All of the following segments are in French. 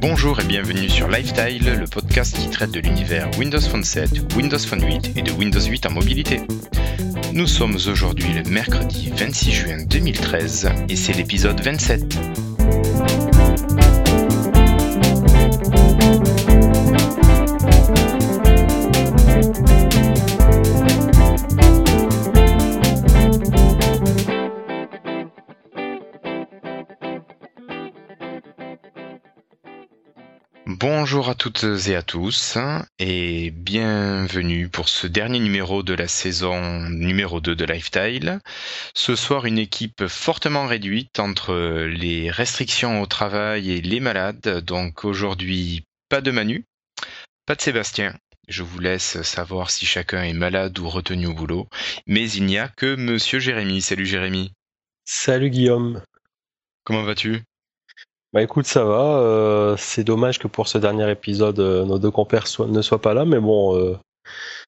Bonjour et bienvenue sur Lifestyle, le podcast qui traite de l'univers Windows Phone 7, Windows Phone 8 et de Windows 8 en mobilité. Nous sommes aujourd'hui le mercredi 26 juin 2013 et c'est l'épisode 27. Bonjour à toutes et à tous et bienvenue pour ce dernier numéro de la saison numéro 2 de Lifestyle. Ce soir une équipe fortement réduite entre les restrictions au travail et les malades. Donc aujourd'hui pas de Manu, pas de Sébastien. Je vous laisse savoir si chacun est malade ou retenu au boulot. Mais il n'y a que Monsieur Jérémy. Salut Jérémy. Salut Guillaume. Comment vas-tu? Bah écoute, ça va. Euh, c'est dommage que pour ce dernier épisode, euh, nos deux compères ne soient pas là, mais bon, euh,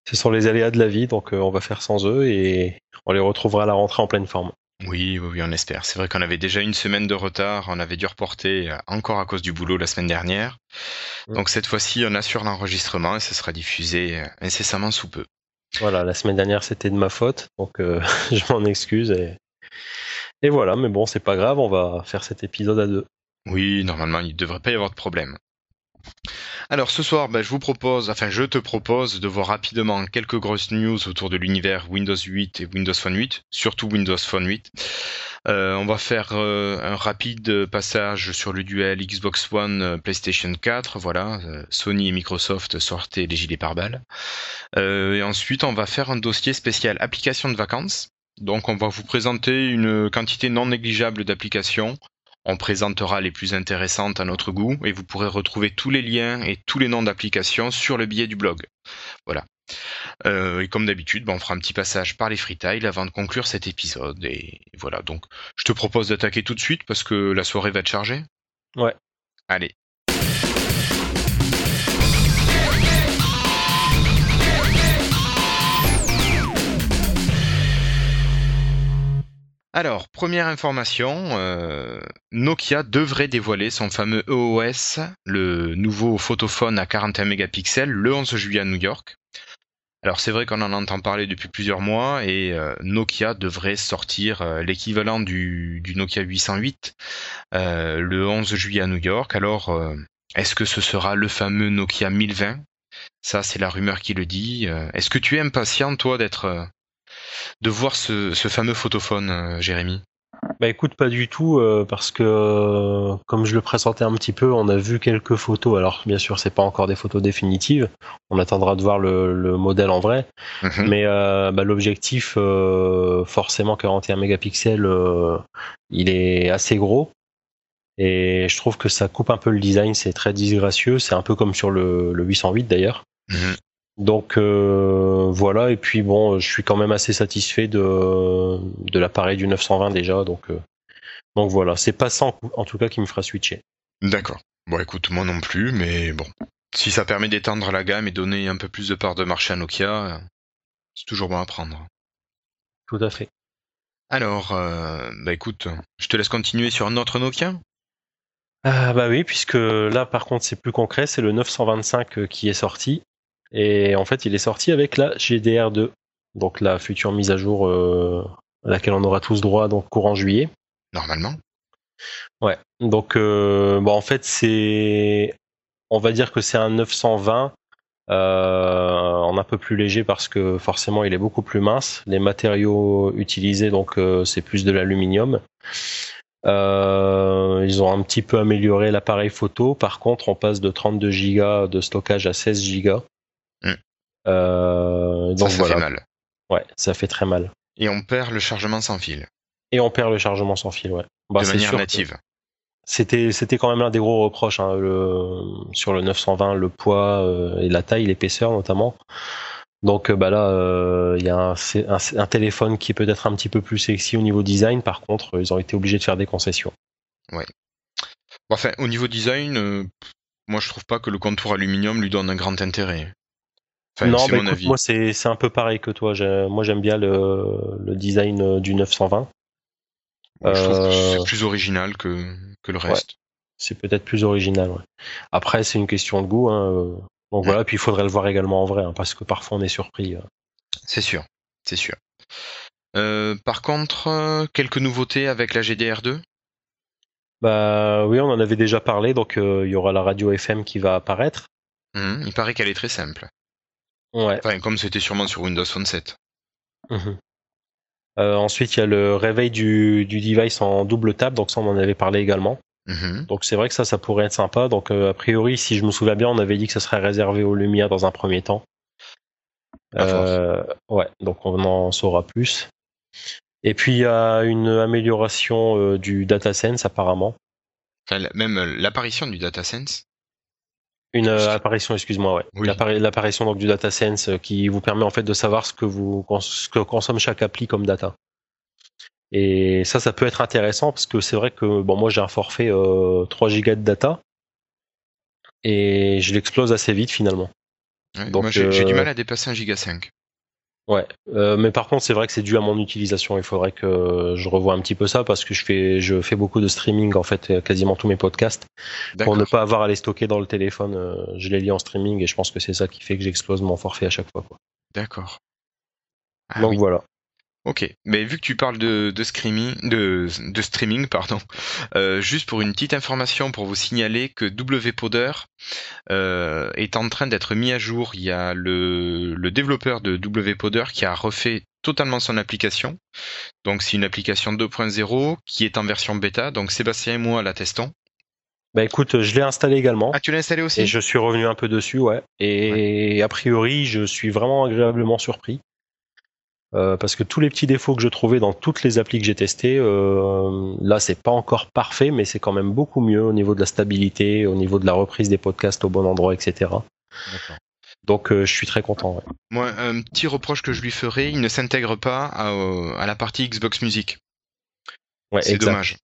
ce sont les aléas de la vie, donc on va faire sans eux et on les retrouvera à la rentrée en pleine forme. Oui, oui, on espère. C'est vrai qu'on avait déjà une semaine de retard, on avait dû reporter encore à cause du boulot la semaine dernière. Mm. Donc cette fois-ci, on assure l'enregistrement et ce sera diffusé incessamment sous peu. Voilà, la semaine dernière c'était de ma faute, donc je m'en excuse et... et voilà, mais bon, c'est pas grave, on va faire cet épisode à deux. Oui, normalement, il ne devrait pas y avoir de problème. Alors ce soir, ben, je vous propose, enfin je te propose de voir rapidement quelques grosses news autour de l'univers Windows 8 et Windows Phone 8, surtout Windows Phone 8. Euh, on va faire euh, un rapide passage sur le duel Xbox One euh, PlayStation 4. Voilà, Sony et Microsoft sortaient les gilets pare-balles. et ensuite, on va faire un dossier spécial applications de vacances. Donc on va vous présenter une quantité non négligeable d'applications on présentera les plus intéressantes à notre goût et vous pourrez retrouver tous les liens et tous les noms d'applications sur le billet du blog. Voilà. Euh, et comme d'habitude, ben, on fera un petit passage par les freetiles avant de conclure cet épisode. Et voilà, donc je te propose d'attaquer tout de suite parce que la soirée va te charger. Ouais. Allez, Alors, première information, euh, Nokia devrait dévoiler son fameux EOS, le nouveau photophone à 41 mégapixels, le 11 juillet à New York. Alors c'est vrai qu'on en entend parler depuis plusieurs mois et euh, Nokia devrait sortir euh, l'équivalent du, Nokia 808 le 11 juillet à New York. Alors est-ce que ce sera le fameux Nokia 1020 Ça c'est la rumeur qui le dit. Est-ce que tu es impatient toi d'être de voir ce, fameux photophone, euh, Jérémy bah écoute, pas du tout, euh, parce que euh, comme je le présentais un petit peu, on a vu quelques photos. Alors bien sûr, c'est pas encore des photos définitives. On attendra de voir le, modèle en vrai. Mhm. Mais bah, l'objectif, forcément 41 mégapixels, il est assez gros. Et je trouve que ça coupe un peu le design. C'est très disgracieux. C'est un peu comme sur le, 808 d'ailleurs. Mhm. Donc euh, voilà, et puis bon, je suis quand même assez satisfait de, de l'appareil du 920 déjà, donc, euh, donc voilà, c'est pas ça en, tout cas qui me fera switcher. D'accord. Bon écoute, moi non plus, mais bon, si ça permet d'étendre la gamme et donner un peu plus de part de marché à Nokia, c'est toujours bon à prendre. Tout à fait. Alors, euh, bah écoute, je te laisse continuer sur un autre Nokia? Ah bah oui, puisque là par contre c'est plus concret, c'est le 925 qui est sorti. Et en fait, il est sorti avec la GDR2, donc la future mise à jour euh, à laquelle on aura tous droit donc courant juillet. Normalement. Ouais. Donc euh, bon, en fait, c'est, on va dire que c'est un 920 euh, en un peu plus léger parce que forcément il est beaucoup plus mince. Les matériaux utilisés donc c'est plus de l'aluminium. Euh, ils ont un petit peu amélioré l'appareil photo. Par contre, on passe de 32 Go de stockage à 16 Go. Euh, donc ça, fait mal. Ouais, ça fait très mal. Et on perd le chargement sans fil. Et on perd le chargement sans fil, ouais. Bah, de manière native. C'était c'était quand même l'un des gros reproches hein, le, sur le 920, le poids euh, et la taille, l'épaisseur notamment. Donc euh, bah là, il y a un, un, téléphone qui est peut-être un petit peu plus sexy au niveau design. Par contre, ils ont été obligés de faire des concessions. Ouais. Enfin, au niveau design, moi je trouve pas que le contour aluminium lui donne un grand intérêt non, bah, écoute, moi c'est un peu pareil que toi. Moi j'aime bien le, le, design euh, du 920. je trouve que c'est plus original que, que le reste. C'est peut-être plus original. Ouais. Après, c'est une question de goût. Hein. Donc voilà, puis il faudrait le voir également en vrai, hein, parce que parfois on est surpris. C'est sûr, c'est sûr. par contre, quelques nouveautés avec la GDR2 Bah oui, on en avait déjà parlé, donc il y aura la radio FM qui va apparaître. Mmh, il paraît qu'elle est très simple. Ouais. Enfin, comme c'était sûrement sur Windows Phone 7. Mmh ensuite, il y a le réveil du, du, device en double tap, donc ça on en avait parlé également. Mmh donc c'est vrai que ça, ça pourrait être sympa. Donc a priori, si je me souviens bien, on avait dit que ça serait réservé aux Lumia dans un premier temps. Euh, ouais, donc on en saura plus. Et puis il y a une amélioration euh, du DataSense apparemment. Enfin, même l'apparition du DataSense une euh, apparition, excuse-moi, ouais. L'apparition donc du DataSense euh, qui vous permet en fait de savoir ce que vous ce que consomme chaque appli comme data. Et ça, ça peut être intéressant parce que c'est vrai que bon, moi j'ai un forfait 3 euh, Go de data et je l'explose assez vite finalement. donc, moi j'ai du mal à dépasser 1 giga 5. Ouais, euh, mais par contre, c'est vrai que c'est dû à mon utilisation. Il faudrait que je revoie un petit peu ça parce que je fais, je fais beaucoup de streaming en fait, quasiment tous mes podcasts. Pour ne pas avoir à les stocker dans le téléphone, euh, je les lis en streaming et je pense que c'est ça qui fait que j'explose mon forfait à chaque fois. D'accord. Ah Donc voilà. Ok, mais vu que tu parles de, de streaming, de, de streaming, pardon, euh, juste pour une petite information pour vous signaler que WPoder euh, est en train d'être mis à jour. Il y a le, le développeur de WPoder qui a refait totalement son application. Donc c'est une application 2.0 qui est en version bêta. Donc Sébastien et moi la testons. Bah écoute, je l'ai installé également. Ah, tu l'as installé aussi? Et je suis revenu un peu dessus, ouais. Et a priori, je suis vraiment agréablement surpris. Euh, parce que tous les petits défauts que je trouvais dans toutes les applis que j'ai testées, euh, là c'est pas encore parfait, mais c'est quand même beaucoup mieux au niveau de la stabilité, au niveau de la reprise des podcasts au bon endroit, etc. Donc euh, je suis très content. Moi, un petit reproche que je lui ferais, il ne s'intègre pas à, la partie Xbox Music. Ouais, c'est dommage.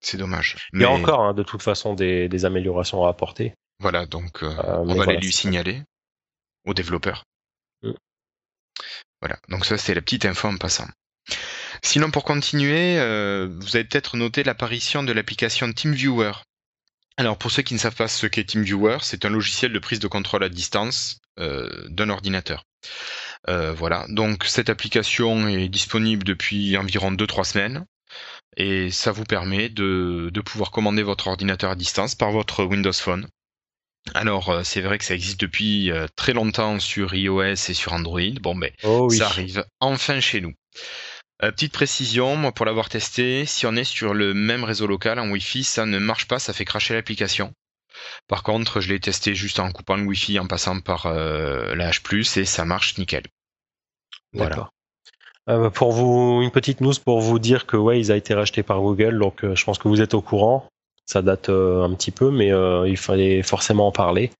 C'est dommage. Il y a encore hein, de toute façon des, améliorations à apporter. Voilà, donc on va les lui signaler aux développeurs. Voilà, donc ça c'est la petite info en passant. Sinon pour continuer, euh, vous avez peut-être noté l'apparition de l'application TeamViewer. Alors pour ceux qui ne savent pas ce qu'est TeamViewer, c'est un logiciel de prise de contrôle à distance euh, d'un ordinateur. Euh, voilà, donc cette application est disponible depuis environ 2-3 semaines et ça vous permet de pouvoir commander votre ordinateur à distance par votre Windows Phone. Alors, euh, c'est vrai que ça existe depuis euh, très longtemps sur iOS et sur Android. Bon, ben, oh ça arrive enfin chez nous. Euh, petite précision, moi pour l'avoir testé, si on est sur le même réseau local en Wi-Fi, ça ne marche pas, ça fait cracher l'application. Par contre, je l'ai testé juste en coupant le Wi-Fi, en passant par la H+, et ça marche nickel. Voilà. pour vous, une petite news pour vous dire que Waze a été racheté par Google, donc je pense que vous êtes au courant. Ça date euh, un petit peu, mais euh, il fallait forcément en parler.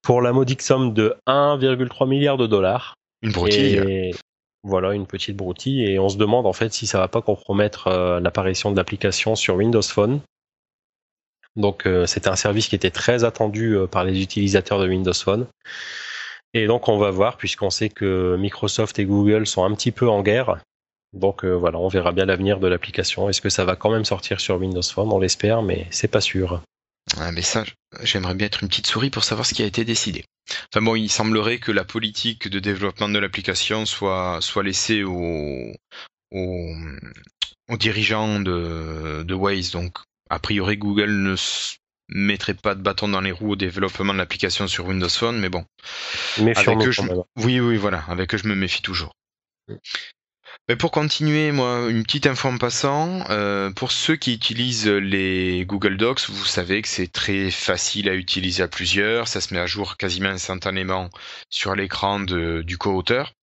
Pour la modique somme de 1,3 milliard de dollars. Une broutille. voilà, une petite broutille. Et on se demande en fait si ça va pas compromettre euh, l'apparition de l'application sur Windows Phone. Donc c'était un service qui était très attendu par les utilisateurs de Windows Phone. Et donc on va voir, puisqu'on sait que Microsoft et Google sont un petit peu en guerre, donc euh, voilà, on verra bien l'avenir de l'application. Est-ce que ça va quand même sortir sur Windows Phone? On l'espère, mais c'est pas sûr. Ah, mais ça, j'aimerais bien être une petite souris pour savoir ce qui a été décidé. Enfin bon, il semblerait que la politique de développement de l'application soit, soit laissée aux, aux, dirigeants de, de Waze. Donc, a priori, Google ne mettrait pas de bâton dans les roues au développement de l'application sur Windows Phone, mais bon. Méfiant. je... Oui, oui, voilà. Avec eux, je me méfie toujours. Pour continuer, moi, une petite info en passant. Euh, pour ceux qui utilisent les Google Docs, vous savez que c'est très facile à utiliser à plusieurs. Ça se met à jour quasiment instantanément sur l'écran du co-auteur.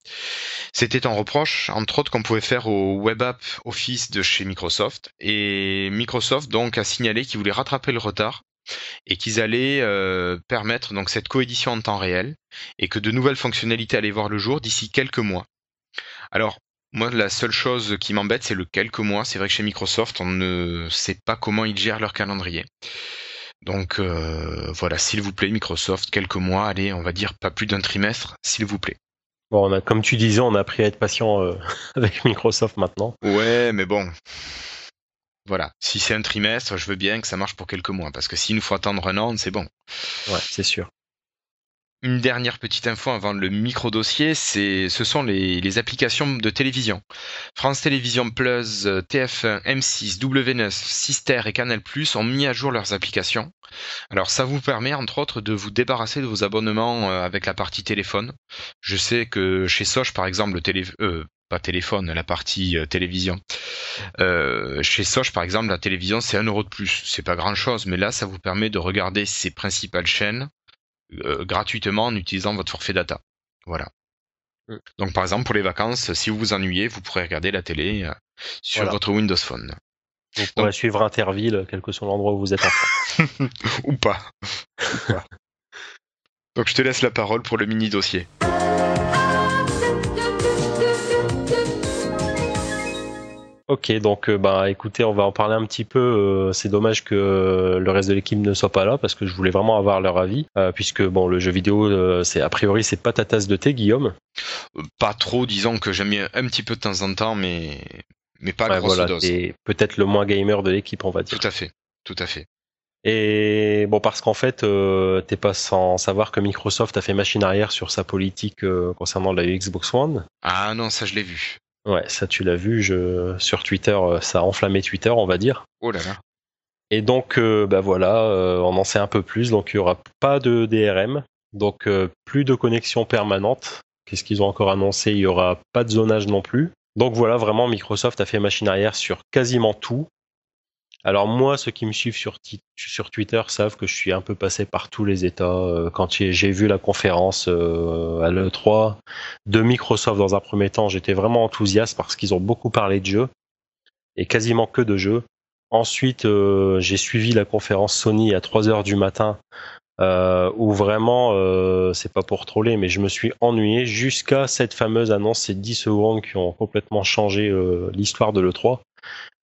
C'était un reproche, entre autres, qu'on pouvait faire au Web App Office de chez Microsoft. Et Microsoft donc a signalé qu'ils voulaient rattraper le retard et qu'ils allaient euh, permettre donc cette coédition en temps réel et que de nouvelles fonctionnalités allaient voir le jour d'ici quelques mois. Alors, moi, la seule chose qui m'embête, c'est le quelques mois. C'est vrai que chez Microsoft, on ne sait pas comment ils gèrent leur calendrier. Donc euh, voilà, s'il vous plaît, Microsoft, quelques mois, allez, on va dire pas plus d'un trimestre, s'il vous plaît. Bon, on a, comme tu disais, on a appris à être patient euh, avec Microsoft maintenant. Ouais, mais bon. Voilà. Si c'est un trimestre, je veux bien que ça marche pour quelques mois, parce que s'il nous faut attendre un an, c'est bon. Ouais, c'est sûr. Une dernière petite info avant le micro-dossier, c'est, ce sont les, applications de télévision. France Télévisions Plus, TF1, M6, W9, Sister et Canal Plus ont mis à jour leurs applications. Alors ça vous permet entre autres de vous débarrasser de vos abonnements euh, avec la partie téléphone. Je sais que chez Soch par exemple, le télé, euh, pas téléphone, la partie euh, télévision. chez Soch, par exemple, la télévision, c'est un euro de plus. C'est pas grand chose, mais là, ça vous permet de regarder ses principales chaînes euh, gratuitement en utilisant votre forfait data. Voilà. Mm. Donc par exemple pour les vacances, si vous vous ennuyez, vous pourrez regarder la télé euh, sur votre Windows Phone. Vous pourrez suivre Interville, quel que soit l'endroit où vous êtes en Ou pas. Donc je te laisse la parole pour le mini dossier. Ok, donc euh, bah écoutez, on va en parler un petit peu. Euh, c'est dommage que euh, le reste de l'équipe ne soit pas là parce que je voulais vraiment avoir leur avis, puisque bon, le jeu vidéo, c'est a priori c'est pas ta tasse de thé, Guillaume. Pas trop, disons que j'aime un petit peu de temps en temps, mais mais pas grosse voilà, dose. Peut-être le moins gamer de l'équipe, on va dire. Tout à fait, tout à fait. Et bon, parce qu'en fait, t'es pas sans savoir que Microsoft a fait machine arrière sur sa politique concernant la Xbox One. Ah non, ça je l'ai vu. Ouais, ça tu l'as vu, je... sur Twitter, euh, ça a enflammé Twitter, on va dire. Oh là là. Et donc, euh, bah voilà, euh, on en sait un peu plus. Donc, il n'y aura pas de DRM, donc plus de connexion permanente. Qu'est-ce qu'ils ont encore annoncé? Il n'y aura pas de zonage non plus. Donc voilà, vraiment, Microsoft a fait machine arrière sur quasiment tout. Alors moi, ceux qui me suivent sur, Twitter savent que je suis un peu passé par tous les états. Euh, quand j'ai vu la conférence euh, à l'E3 de Microsoft dans un premier temps, j'étais vraiment enthousiaste parce qu'ils ont beaucoup parlé de jeux et quasiment que de jeux. Ensuite, euh, j'ai suivi la conférence Sony à 3 heures du matin où vraiment, c'est pas pour troller, mais je me suis ennuyé jusqu'à cette fameuse annonce, ces 10 secondes qui ont complètement changé l'histoire de l'E3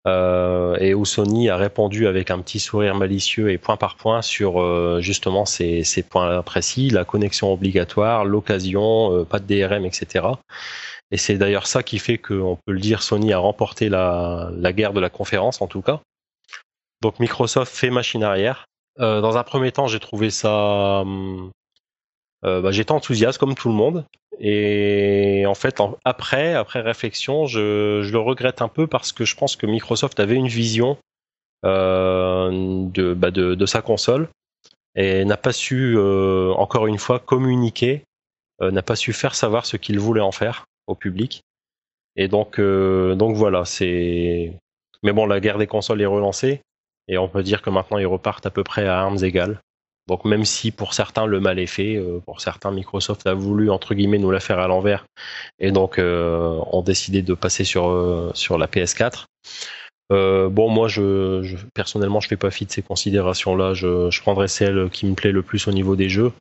euh, et où Sony a répondu avec un petit sourire malicieux et point par point sur euh, justement ces, ces, points précis, la connexion obligatoire, l'occasion, euh, pas de DRM, etc. Et c'est d'ailleurs ça qui fait qu'on peut le dire, Sony a remporté la, la, guerre de la conférence en tout cas. Donc Microsoft fait machine arrière. dans un premier temps, j'ai trouvé ça hum, euh, bah, j'étais enthousiaste comme tout le monde. Et en fait, après, après réflexion, je, je, le regrette un peu parce que je pense que Microsoft avait une vision euh, de, bah de, de, sa console et n'a pas su, euh, encore une fois, communiquer, euh, n'a pas su faire savoir ce qu'il voulait en faire au public. Et donc, euh, donc voilà, c'est. Mais bon, la guerre des consoles est relancée et on peut dire que maintenant ils repartent à peu près à armes égales. Donc même si pour certains le mal est fait, euh, pour certains Microsoft a voulu entre guillemets nous la faire à l'envers et donc euh, ont décidé de passer sur euh, sur la PS4. bon moi je, je, personnellement je fais pas fi de ces considérations là, je, je prendrais celle qui me plaît le plus au niveau des jeux.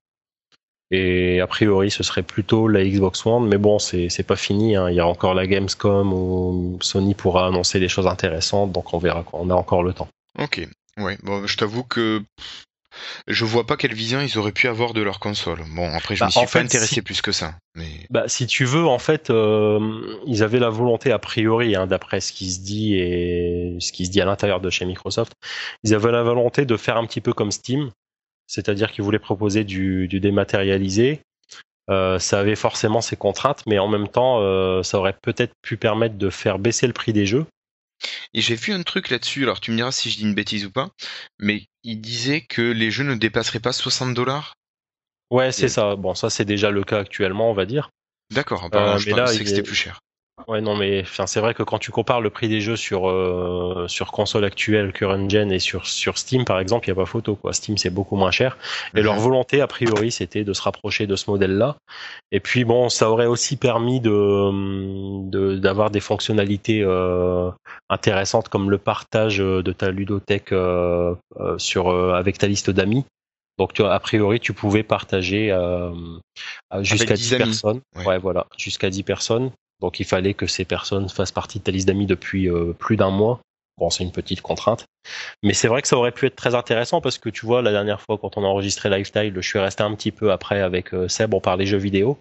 Et a priori, ce serait plutôt la Xbox One, mais bon, c'est pas fini. Hein. Il y a encore la Gamescom où Sony pourra annoncer des choses intéressantes, donc on verra. On a encore le temps. Ok. Ouais. Bon, je t'avoue que je vois pas quelle vision ils auraient pu avoir de leur console. Bon, après, je bah, me suis pas intéressé plus que ça. Mais... Bah, si tu veux, en fait, euh, ils avaient la volonté, a priori, hein, d'après ce qui se dit et ce qui se dit à l'intérieur de chez Microsoft, ils avaient la volonté de faire un petit peu comme Steam, c'est-à-dire qu'ils voulaient proposer du, du dématérialisé. Euh, ça avait forcément ses contraintes, mais en même temps, euh, ça aurait peut-être pu permettre de faire baisser le prix des jeux et j'ai vu un truc là-dessus, alors tu me diras si je dis une bêtise ou pas, mais il disait que les jeux ne dépasseraient pas 60 dollars. Ouais, c'est ça. Bon, ça c'est déjà le cas actuellement, on va dire. D'accord, euh, je mais là, que c'était plus cher. Ouais, non, mais c'est vrai que quand tu compares le prix des jeux sur euh, sur console actuelle, current gen et sur sur Steam par exemple, il y a pas photo quoi. Steam c'est beaucoup moins cher. Et leur mhm. volonté a priori c'était de se rapprocher de ce modèle-là. Et puis bon, ça aurait aussi permis de d'avoir des fonctionnalités euh, intéressantes comme le partage de ta ludothèque euh, sur euh, avec ta liste d'amis. Donc tu, a priori tu pouvais partager euh, jusqu'à 10, personnes. ouais voilà, jusqu'à 10 personnes donc il fallait que ces personnes fassent partie de ta liste d'amis depuis euh, plus d'un mois. Bon, c'est une petite contrainte. Mais c'est vrai que ça aurait pu être très intéressant parce que tu vois, la dernière fois quand on a enregistré Lifestyle, je suis resté un petit peu après avec euh, Seb, on parlait jeux vidéo.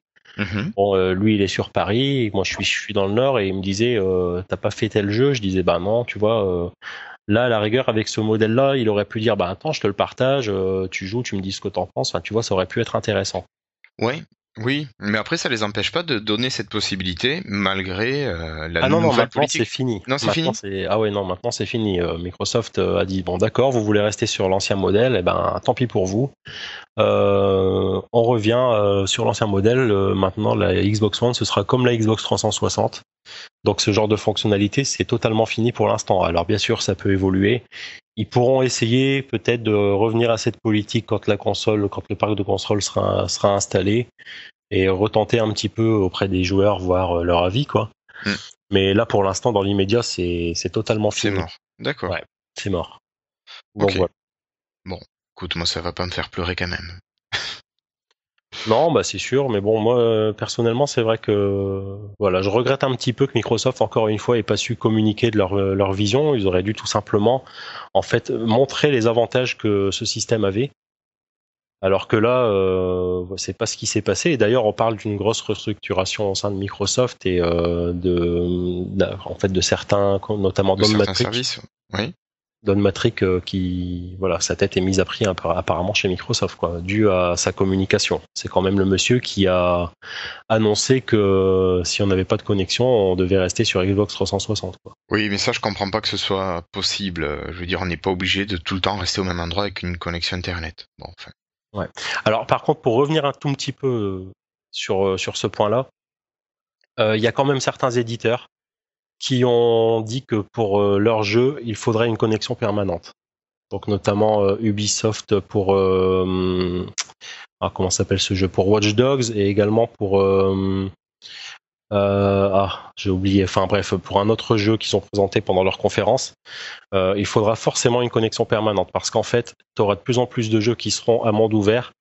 Bon, euh, lui, il est sur Paris, moi je suis, je suis dans le Nord et il me disait, t'as pas fait tel jeu? Je disais, bah non, tu vois, Là, à la rigueur, avec ce modèle-là, il aurait pu dire, bah attends, je te le partage, tu joues, tu me dis ce que t'en penses. Enfin, tu vois, ça aurait pu être intéressant. Ouais, oui, mais après ça les empêche pas de donner cette possibilité malgré euh, la ah non, non, maintenant politique. c'est fini. Non, c'est fini Ah ouais, non, maintenant c'est fini. Euh, Microsoft euh, a dit bon, d'accord, vous voulez rester sur l'ancien modèle, et ben tant pis pour vous. Euh, on revient euh, sur l'ancien modèle. Euh, maintenant, la Xbox One, ce sera comme la Xbox 360. Donc ce genre de fonctionnalité, c'est totalement fini pour l'instant. Alors bien sûr, ça peut évoluer. Ils pourront essayer peut-être de revenir à cette politique quand la console, quand le parc de consoles sera, sera installé et retenter un petit peu auprès des joueurs, voir euh, leur avis, quoi. Mm. Mais là, pour l'instant, dans l'immédiat, c'est c'est totalement C'est fini. mort. D'accord. Ouais. C'est mort. Ok. voilà. Écoute, moi ça va pas me faire pleurer quand même. Non, bah c'est sûr, mais bon, moi personnellement, c'est vrai que voilà, je regrette un petit peu que Microsoft, encore une fois, ait pas su communiquer de leur, euh, leur vision. Ils auraient dû tout simplement, en fait, montrer les avantages que ce système avait. Alors que là, euh, c'est pas ce qui s'est passé. Et d'ailleurs, on parle d'une grosse restructuration au sein de Microsoft et euh, de, en fait, de certains, notamment De certains services. Oui. Don Matrick euh, qui, voilà, sa tête est mise à prix appara- apparemment chez Microsoft, quoi, dû à sa communication. C'est quand même le monsieur qui a annoncé que si on n'avait pas de connexion, on devait rester sur Xbox 360. Quoi. Oui, mais ça je comprends pas que ce soit possible. Euh, Je veux dire, on n'est pas obligé de tout le temps rester au même endroit avec une connexion internet. Bon, enfin. Alors, par contre, pour revenir un tout petit peu euh, sur euh, sur ce point-là, euh, il y a quand même certains éditeurs qui ont dit que pour euh, leur jeu, il faudrait une connexion permanente. Donc notamment euh, Ubisoft pour euh, ah, comment s'appelle ce jeu? Pour Watch Dogs et également pour ah j'ai oublié enfin bref pour un autre jeu qu'ils ont présenté pendant leur conférence il faudra forcément une connexion permanente parce qu'en fait tu auras de plus en plus de jeux qui seront à monde ouvert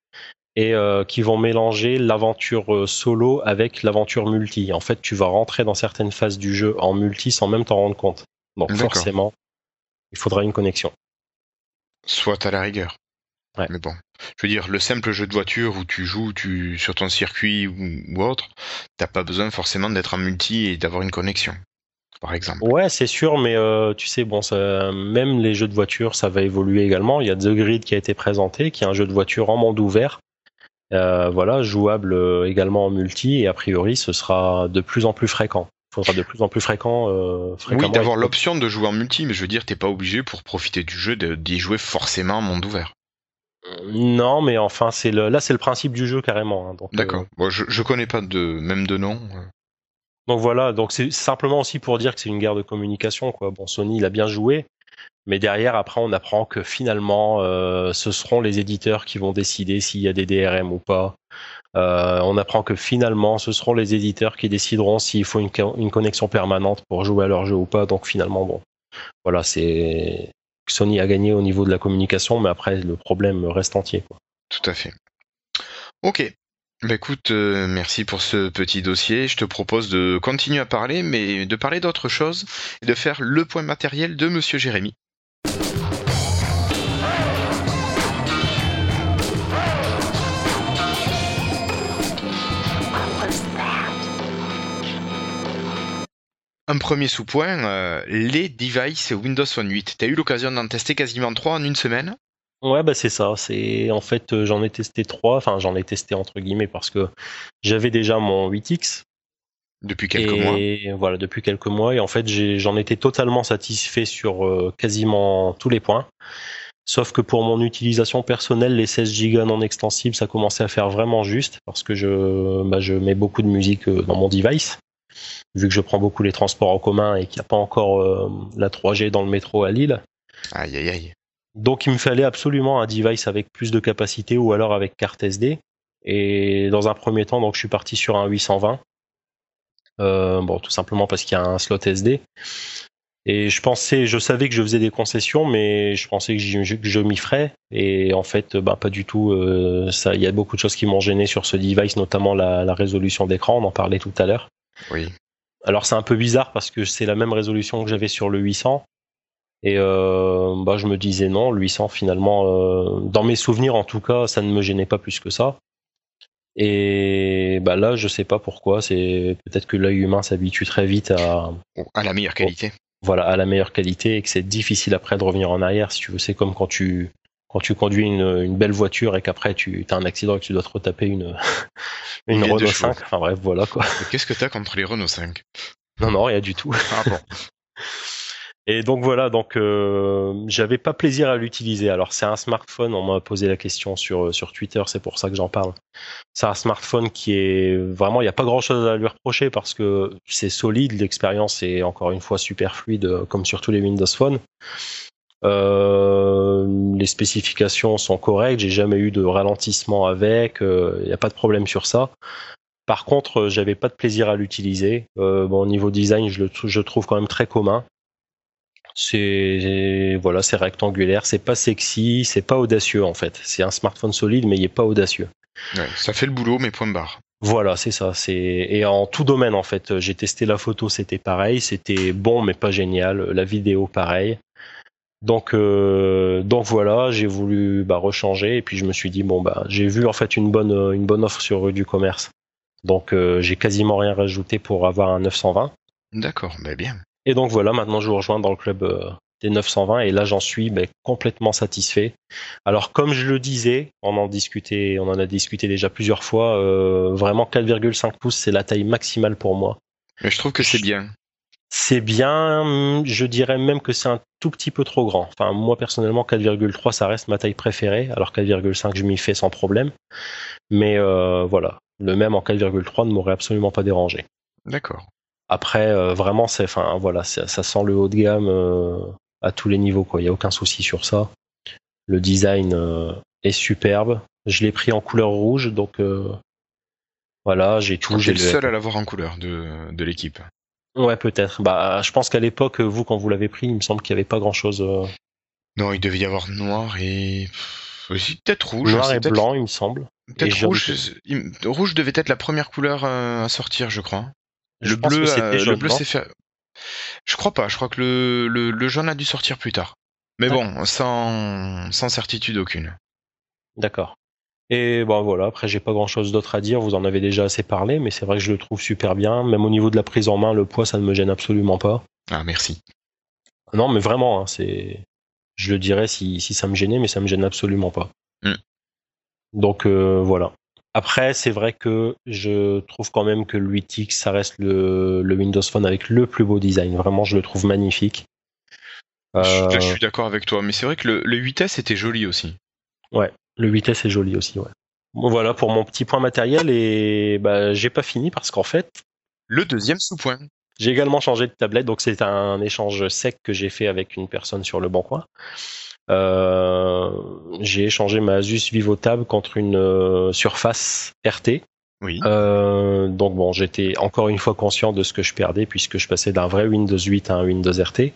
et euh, qui vont mélanger l'aventure euh, solo avec l'aventure multi. En fait, tu vas rentrer dans certaines phases du jeu en multi sans même t'en rendre compte. Donc forcément, il faudra une connexion. Soit à la rigueur. Ouais. Mais bon, je veux dire, le simple jeu de voiture où tu joues tu, sur ton circuit ou, ou autre, t'as pas besoin forcément d'être en multi et d'avoir une connexion, par exemple. Ouais, c'est sûr, mais euh, tu sais, bon, ça, même les jeux de voiture, ça va évoluer également. Il y a The Grid qui a été présenté, qui est un jeu de voiture en monde ouvert. Euh, voilà, jouable euh, également en multi, et a priori, ce sera de plus en plus fréquent. Il faudra de plus en plus fréquent, euh. Oui, d'avoir l'option de jouer en multi, mais je veux dire, t'es pas obligé pour profiter du jeu d'y jouer forcément en monde ouvert. Non, mais enfin, c'est le, là, c'est le principe du jeu carrément. hein. euh, D'accord. Bon, je, je connais pas de même de nom. Donc voilà, donc c'est simplement aussi pour dire que c'est une guerre de communication. Quoi. Bon, Sony, il a bien joué, mais derrière, après, on apprend que finalement, euh, ce seront les éditeurs qui vont décider s'il y a des DRM ou pas. Euh, on apprend que finalement, ce seront les éditeurs qui décideront s'il faut une, co- une connexion permanente pour jouer à leur jeu ou pas. Donc finalement, bon, voilà, c'est Sony a gagné au niveau de la communication, mais après, le problème reste entier. Tout à fait. Ok. Bah écoute, euh, merci pour ce petit dossier. Je te propose de continuer à parler, mais de parler d'autre chose et de faire le point matériel de Monsieur Jérémy. Un premier sous-point, euh, les devices Windows Phone 8. T'as eu l'occasion d'en tester quasiment trois en une semaine? Ouais, bah c'est ça. C'est en fait, euh, j'en ai testé trois. Enfin, j'en ai testé entre guillemets parce que j'avais déjà mon 8X depuis quelques mois. et voilà depuis quelques mois. Et en fait, j'en étais totalement satisfait sur euh, quasiment tous les points. Sauf que pour mon utilisation personnelle, les 16 Go non extensibles, ça commençait à faire vraiment juste parce que je, bah, je mets beaucoup de musique euh, dans mon device. Vu que je prends beaucoup les transports en commun et qu'il n'y a pas encore euh, la 3G dans le métro à Lille. Aïe aïe aïe. Donc il me fallait absolument un device avec plus de capacité ou alors avec carte SD. Et dans un premier temps, donc je suis parti sur un 820. Euh, bon, tout simplement parce qu'il y a un slot SD. Et je pensais, je savais que je faisais des concessions, mais je pensais que, je m'y ferais. Et en fait, bah, pas du tout. euh, ça, il y a beaucoup de choses qui m'ont gêné sur ce device, notamment la, la résolution d'écran. On en parlait tout à l'heure. Oui. Alors c'est un peu bizarre parce que c'est la même résolution que j'avais sur le 800. Et euh, bah, je me disais non, le 800 finalement, euh, dans mes souvenirs en tout cas, ça ne me gênait pas plus que ça. Et bah là, je sais pas pourquoi. C'est peut-être que l'œil humain s'habitue très vite à à la meilleure qualité. voilà, à la meilleure qualité et que c'est difficile après de revenir en arrière. Si tu veux, c'est comme quand tu quand tu conduis une, belle voiture et qu'après tu as un accident et que tu dois te retaper une, une Renault 5. Enfin bref, voilà quoi. Qu'est-ce que tu as contre les Renault 5 Non, non, rien du tout. Ah bon. Et donc voilà, donc euh, j'avais pas plaisir à l'utiliser. Alors c'est un smartphone, on m'a posé la question sur euh, sur Twitter, c'est pour ça que j'en parle. C'est un smartphone qui est vraiment, il n'y a pas grand chose à lui reprocher parce que c'est solide, l'expérience est encore une fois super fluide comme sur tous les Windows Phone. Euh, les spécifications sont correctes, j'ai jamais eu de ralentissement avec, il euh, n'y a pas de problème sur ça. Par contre, j'avais pas de plaisir à l'utiliser. Euh, bon, au niveau design, je le trouve quand même très commun. C'est voilà, c'est rectangulaire, c'est pas sexy, c'est pas audacieux en fait. C'est un smartphone solide, mais il est pas audacieux. Ouais, ça fait le boulot, mais point barre. Voilà, c'est ça. C'est et en tout domaine en fait. J'ai testé la photo, c'était pareil, c'était bon mais pas génial. La vidéo, pareil. Donc, euh, donc voilà, j'ai voulu bah, rechanger et puis je me suis dit bon bah j'ai vu en fait une bonne une bonne offre sur du commerce. Donc euh, j'ai quasiment rien rajouté pour avoir un 920. D'accord, mais bien. Et donc voilà, maintenant je vous rejoins dans le club euh, des 920 et là j'en suis complètement satisfait. Alors comme je le disais, on en discutait, on en a discuté déjà plusieurs fois. vraiment 4,5 pouces, c'est la taille maximale pour moi. Mais je trouve que c'est bien. C'est bien, je dirais même que c'est un tout petit peu trop grand. Enfin, moi personnellement, 4,3 ça reste ma taille préférée, alors 4,5 je m'y fais sans problème. Mais euh, voilà, le même en 4,3 ne m'aurait absolument pas dérangé. D'accord. Après, euh, vraiment, c'est, enfin voilà, ça sent le haut de gamme euh, à tous les niveaux, quoi. Il y a aucun souci sur ça. Le design est superbe. Je l'ai pris en couleur rouge, donc voilà, j'ai tout. J'ai le seul à l'avoir en couleur de, de l'équipe. Ouais, peut-être. Bah, je pense qu'à l'époque, vous, quand vous l'avez pris, il me semble qu'il n'y avait pas grand-chose. Euh. Non, il devait y avoir noir et aussi peut-être rouge. Noir et blanc, il me semble. Peut-être rouge. Rouge devait être la première couleur euh, à sortir, je crois. Le bleu, euh, le bleu, c'est fait. Je crois pas. Je crois que le, le, jaune a dû sortir plus tard. Mais bon, sans, sans certitude aucune. D'accord. Et bon voilà, après j'ai pas grand chose d'autre à dire, vous en avez déjà assez parlé, mais c'est vrai que je le trouve super bien. Même au niveau de la prise en main, le poids ça ne me gêne absolument pas. Ah merci. Non mais vraiment, hein, c'est. Je le dirais si, si ça me gênait, mais ça me gêne absolument pas. Hmm. Donc euh, voilà. Après, c'est vrai que je trouve quand même que le 8X, ça reste le, le, Windows Phone avec le plus beau design. Vraiment, je le trouve magnifique. Je, suis d'accord avec toi, mais c'est vrai que le, le 8S était joli aussi. Ouais, le 8S est joli aussi, ouais. voilà pour mon petit point matériel et bah, j'ai pas fini parce qu'en fait. Le deuxième sous-point. J'ai également changé de tablette, donc c'est un échange sec que j'ai fait avec une personne sur le bon coin. Euh, j'ai échangé ma Asus VivoTab contre une euh, Surface RT. Oui. Euh, donc bon, j'étais encore une fois conscient de ce que je perdais puisque je passais d'un vrai Windows 8 à un Windows RT.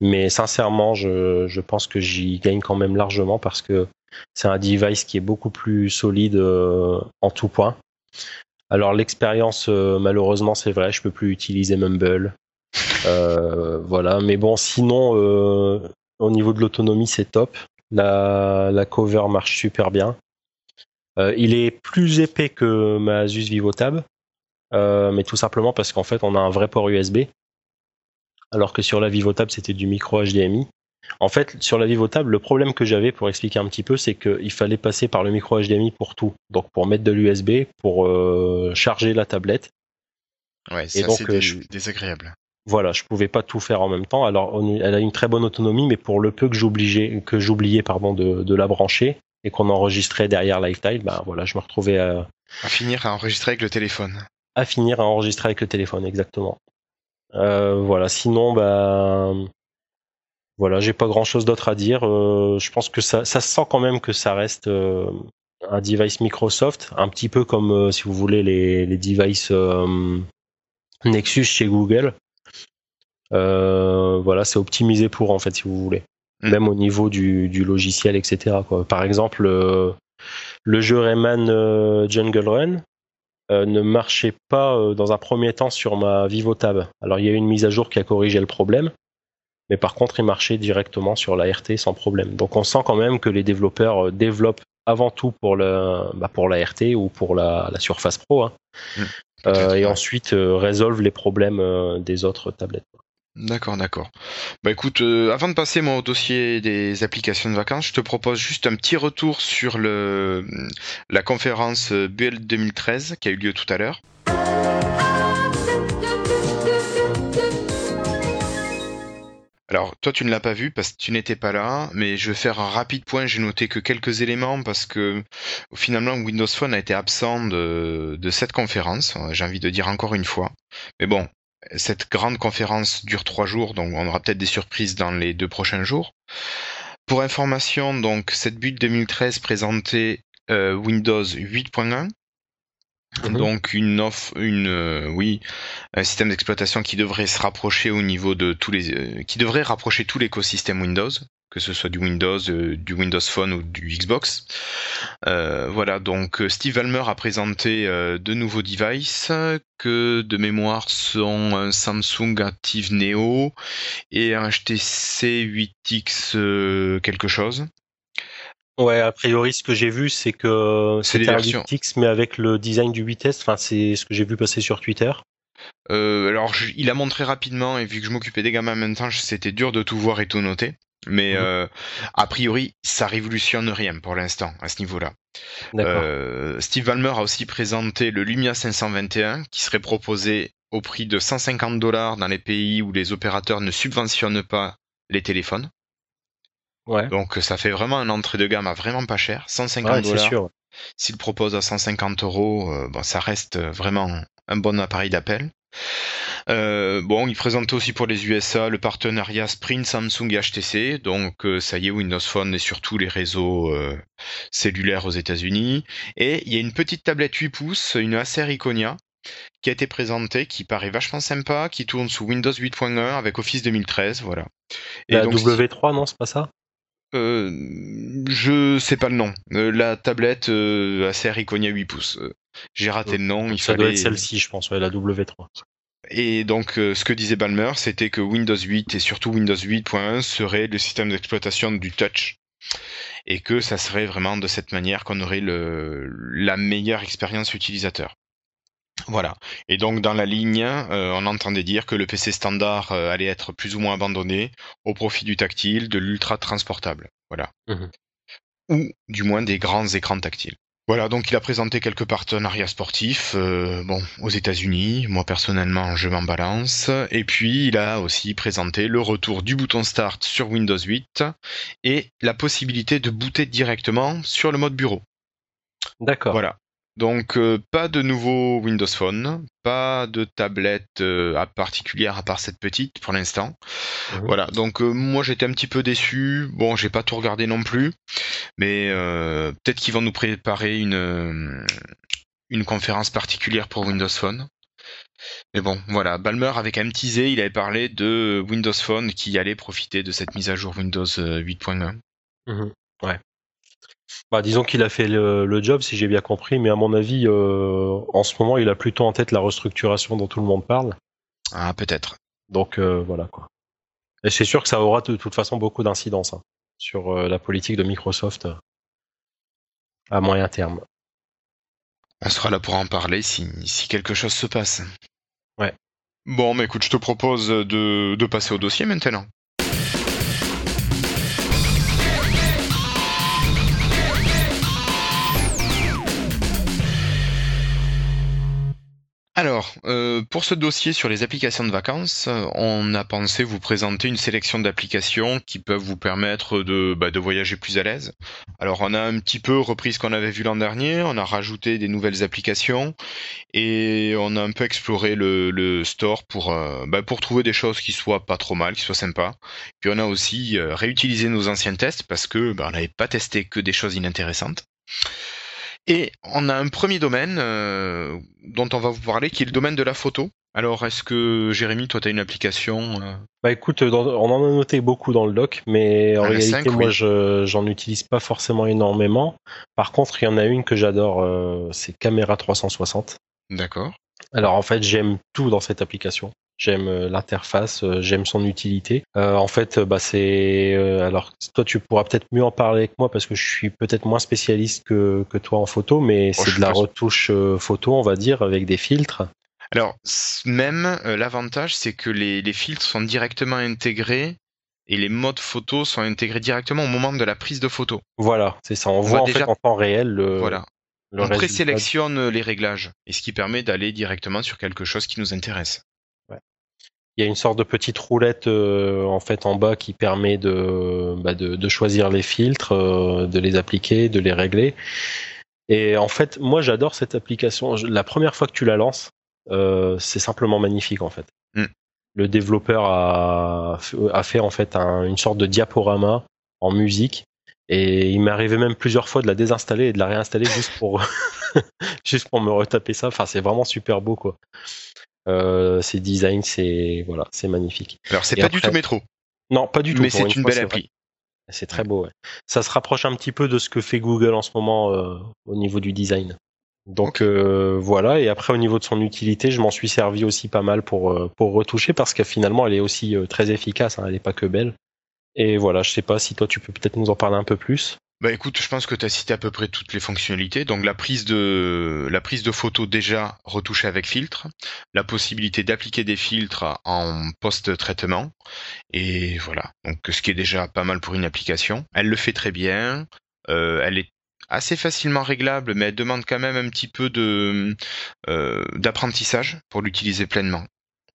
Mais sincèrement, je, je pense que j'y gagne quand même largement parce que c'est un device qui est beaucoup plus solide euh, en tout point. Alors l'expérience, euh, malheureusement, c'est vrai, je peux plus utiliser Mumble. Euh, voilà, mais bon, sinon, au niveau de l'autonomie, c'est top. La, la, cover marche super bien. il est plus épais que ma Asus VivoTab, mais tout simplement parce qu'en fait, on a un vrai port USB, alors que sur la VivoTab, c'était du micro HDMI. En fait, sur la Vivotable, le problème que j'avais, pour expliquer un petit peu, c'est qu'il fallait passer par le micro HDMI pour tout. Donc pour mettre de l'USB, pour euh, charger la tablette. Ouais, c'est assez euh, désagréable. Voilà, je pouvais pas tout faire en même temps. Alors, elle a une très bonne autonomie, mais pour le peu que j'oubliais, que j'oubliais pardon de, la brancher et qu'on enregistrait derrière Lifetime, ben voilà, je me retrouvais à, à finir à enregistrer avec le téléphone. À finir à enregistrer avec le téléphone, exactement. Euh, voilà. Sinon, bah, voilà, j'ai pas grand chose d'autre à dire. Euh, je pense que ça, ça sent quand même que ça reste euh, un device Microsoft, un petit peu comme euh, si vous voulez les, les devices Nexus chez Google. Voilà, c'est optimisé pour en fait, si vous voulez. Mm. Même au niveau du, du logiciel, etc. Quoi. Par exemple, le jeu Rayman Jungle Run, ne marchait pas dans un premier temps sur ma VivoTab. Alors il y a eu une mise à jour qui a corrigé le problème, mais par contre, il marchait directement sur la RT sans problème. Donc on sent quand même que les développeurs euh, développent avant tout pour, le, bah pour la RT ou pour la, Surface Pro, hein. mmh, euh, et ensuite euh, résolvent les problèmes des autres tablettes. D'accord, d'accord. Bah écoute, euh, avant de passer moi au dossier des applications de vacances, je te propose juste un petit retour sur le la conférence Build 2013 qui a eu lieu tout à l'heure. Alors, toi, tu ne l'as pas vu parce que tu n'étais pas là, mais je vais faire un rapide point. J'ai noté que quelques éléments parce que finalement, Windows Phone a été absent de, de cette conférence. J'ai envie de dire encore une fois. Mais bon, cette grande conférence dure trois jours, donc on aura peut-être des surprises dans les deux prochains jours. Pour information, donc cette build 2013 présentait euh, Windows 8.1, mhm. donc une offre, une euh, oui, un système d'exploitation qui devrait se rapprocher au niveau de tous les, euh, qui devrait rapprocher tout l'écosystème Windows, que ce soit du Windows, euh, du Windows Phone ou du Xbox. Voilà, donc Steve Ballmer a présenté deux nouveaux devices que de mémoire sont un Samsung Active Neo et un HTC 8X quelque chose. Ouais, a priori, ce que j'ai vu, c'est que c'est un 8X, mais avec le design du 8S. Enfin, c'est ce que j'ai vu passer sur Twitter. alors, il a montré rapidement, et vu que je m'occupais des gamins en même temps, c'était dur de tout voir et tout noter. Mais mhm. euh, a priori, ça révolutionne rien pour l'instant à ce niveau-là. Euh, Steve Ballmer a aussi présenté le Lumia 521 qui serait proposé au prix de 150 dollars dans les pays où les opérateurs ne subventionnent pas les téléphones. Ouais. Donc ça fait vraiment un entrée de gamme à vraiment pas cher, 150 dollars. S'il propose à 150 euros, euh, bon, ça reste vraiment un bon appareil d'appel. Euh, bon, il présente aussi pour les USA le partenariat Sprint, Samsung HTC. Donc euh, ça y est, Windows Phone est sur tous les réseaux euh, cellulaires aux États-Unis. Et il y a une petite tablette 8 pouces, une Acer Iconia, qui a été présentée, qui paraît vachement sympa, qui tourne sous Windows 8.1 avec Office 2013, voilà. Et la W3, non, c'est pas ça? Euh, je sais pas le nom. la tablette Acer Iconia 8 pouces. J'ai raté le nom. Il ça doit être celle-ci, je pense, ouais, la W3. Et donc, euh, ce que disait Balmer, c'était que Windows 8 et surtout Windows 8.1 serait le système d'exploitation du touch. Et que ça serait vraiment de cette manière qu'on aurait le, la meilleure expérience utilisateur. Voilà. Et donc dans la ligne, euh, on entendait dire que le PC standard euh, allait être plus ou moins abandonné au profit du tactile, de l'ultra transportable. Voilà. Mmh ou du moins des grands écrans tactiles. Voilà, donc il a présenté quelques partenariats sportifs, euh, bon, aux États-Unis. Moi personnellement, je m'en balance. Et puis il a aussi présenté le retour du bouton Start sur Windows 8 et la possibilité de booter directement sur le mode bureau. D'accord. Voilà. Donc euh, pas de nouveau Windows Phone, pas de tablette euh, à particulière à part cette petite pour l'instant. Mhm. Voilà, donc euh, moi j'étais un petit peu déçu. Bon, j'ai pas tout regardé non plus, mais peut-être qu'ils vont nous préparer une une conférence particulière pour Windows Phone. Mais bon, voilà, Balmer avait quand même teasé, il avait parlé de Windows Phone qui allait profiter de cette mise à jour Windows 8.1. Mhm. Ouais. Bah, disons qu'il a fait le, job, si j'ai bien compris, mais à mon avis, euh, en ce moment, il a plutôt en tête la restructuration dont tout le monde parle. Ah, peut-être. Donc euh, voilà quoi. Et c'est sûr que ça aura de, toute façon beaucoup d'incidence hein, sur euh, la politique de Microsoft à moyen terme. On sera là pour en parler si, si quelque chose se passe. Ouais. Bon, mais écoute, je te propose de, de passer au dossier maintenant. Alors, euh, pour ce dossier sur les applications de vacances, on a pensé vous présenter une sélection d'applications qui peuvent vous permettre de, bah, de voyager plus à l'aise. Alors, on a un petit peu repris ce qu'on avait vu l'an dernier, on a rajouté des nouvelles applications et on a un peu exploré le, store pour, euh, bah, pour trouver des choses qui soient pas trop mal, qui soient sympas. Puis on a aussi euh, réutilisé nos anciens tests parce que bah, on n'avait pas testé que des choses inintéressantes. Et on a un premier domaine euh, dont on va vous parler, qui est le domaine de la photo. Alors, est-ce que Jérémy, toi, tu as une application euh? Bah écoute, on en a noté beaucoup dans le doc, mais en réalité, moi, je j'en utilise pas forcément énormément. Par contre, il y en a une que j'adore, euh, c'est Caméra 360. D'accord. Alors en fait, j'aime tout dans cette application j'aime euh, l'interface, euh, j'aime son utilité. Euh, en fait, bah c'est alors toi tu pourras peut-être mieux en parler avec moi parce que je suis peut-être moins spécialiste que, que toi en photo, mais oh, c'est de la retouche photo, on va dire, avec des filtres. Alors, même l'avantage, c'est que les, filtres sont directement intégrés et les modes photo sont intégrés directement au moment de la prise de photo. Voilà, c'est ça. On, voit, en déjà... fait en temps réel le. Voilà. On présélectionne les réglages et ce qui permet d'aller directement sur quelque chose qui nous intéresse. Il y a une sorte de petite roulette euh, en fait en bas qui permet de, bah, de, choisir les filtres, euh, de les appliquer, de les régler. Et en fait, moi j'adore cette application. La première fois que tu la lances, euh, c'est simplement magnifique en fait. Mm. Le développeur a, a, fait en fait une sorte de diaporama en musique et il m'est arrivé même plusieurs fois de la désinstaller et de la réinstaller juste pour juste pour me retaper ça. Enfin, c'est vraiment super beau quoi. Euh, ses designs, c'est voilà, c'est magnifique. Alors c'est pas du tout métro. Non, pas du tout. Mais c'est une, belle appli. C'est très beau. Ouais. Ça se rapproche un petit peu de ce que fait Google en ce moment euh, au niveau du design. Donc euh, voilà, et après au niveau de son utilité, je m'en suis servi aussi pas mal pour, pour retoucher parce que finalement elle est aussi très efficace, hein, elle n'est pas que belle. Et voilà, je sais pas si toi tu peux peut-être nous en parler un peu plus. Bah écoute, je pense que tu as cité à peu près toutes les fonctionnalités. Donc la prise de la photo déjà retouchée avec filtre, la possibilité d'appliquer des filtres en post-traitement et voilà. Donc ce qui est déjà pas mal pour une application. Elle le fait très bien. Euh, elle est assez facilement réglable, mais elle demande quand même un petit peu euh, d'apprentissage pour l'utiliser pleinement.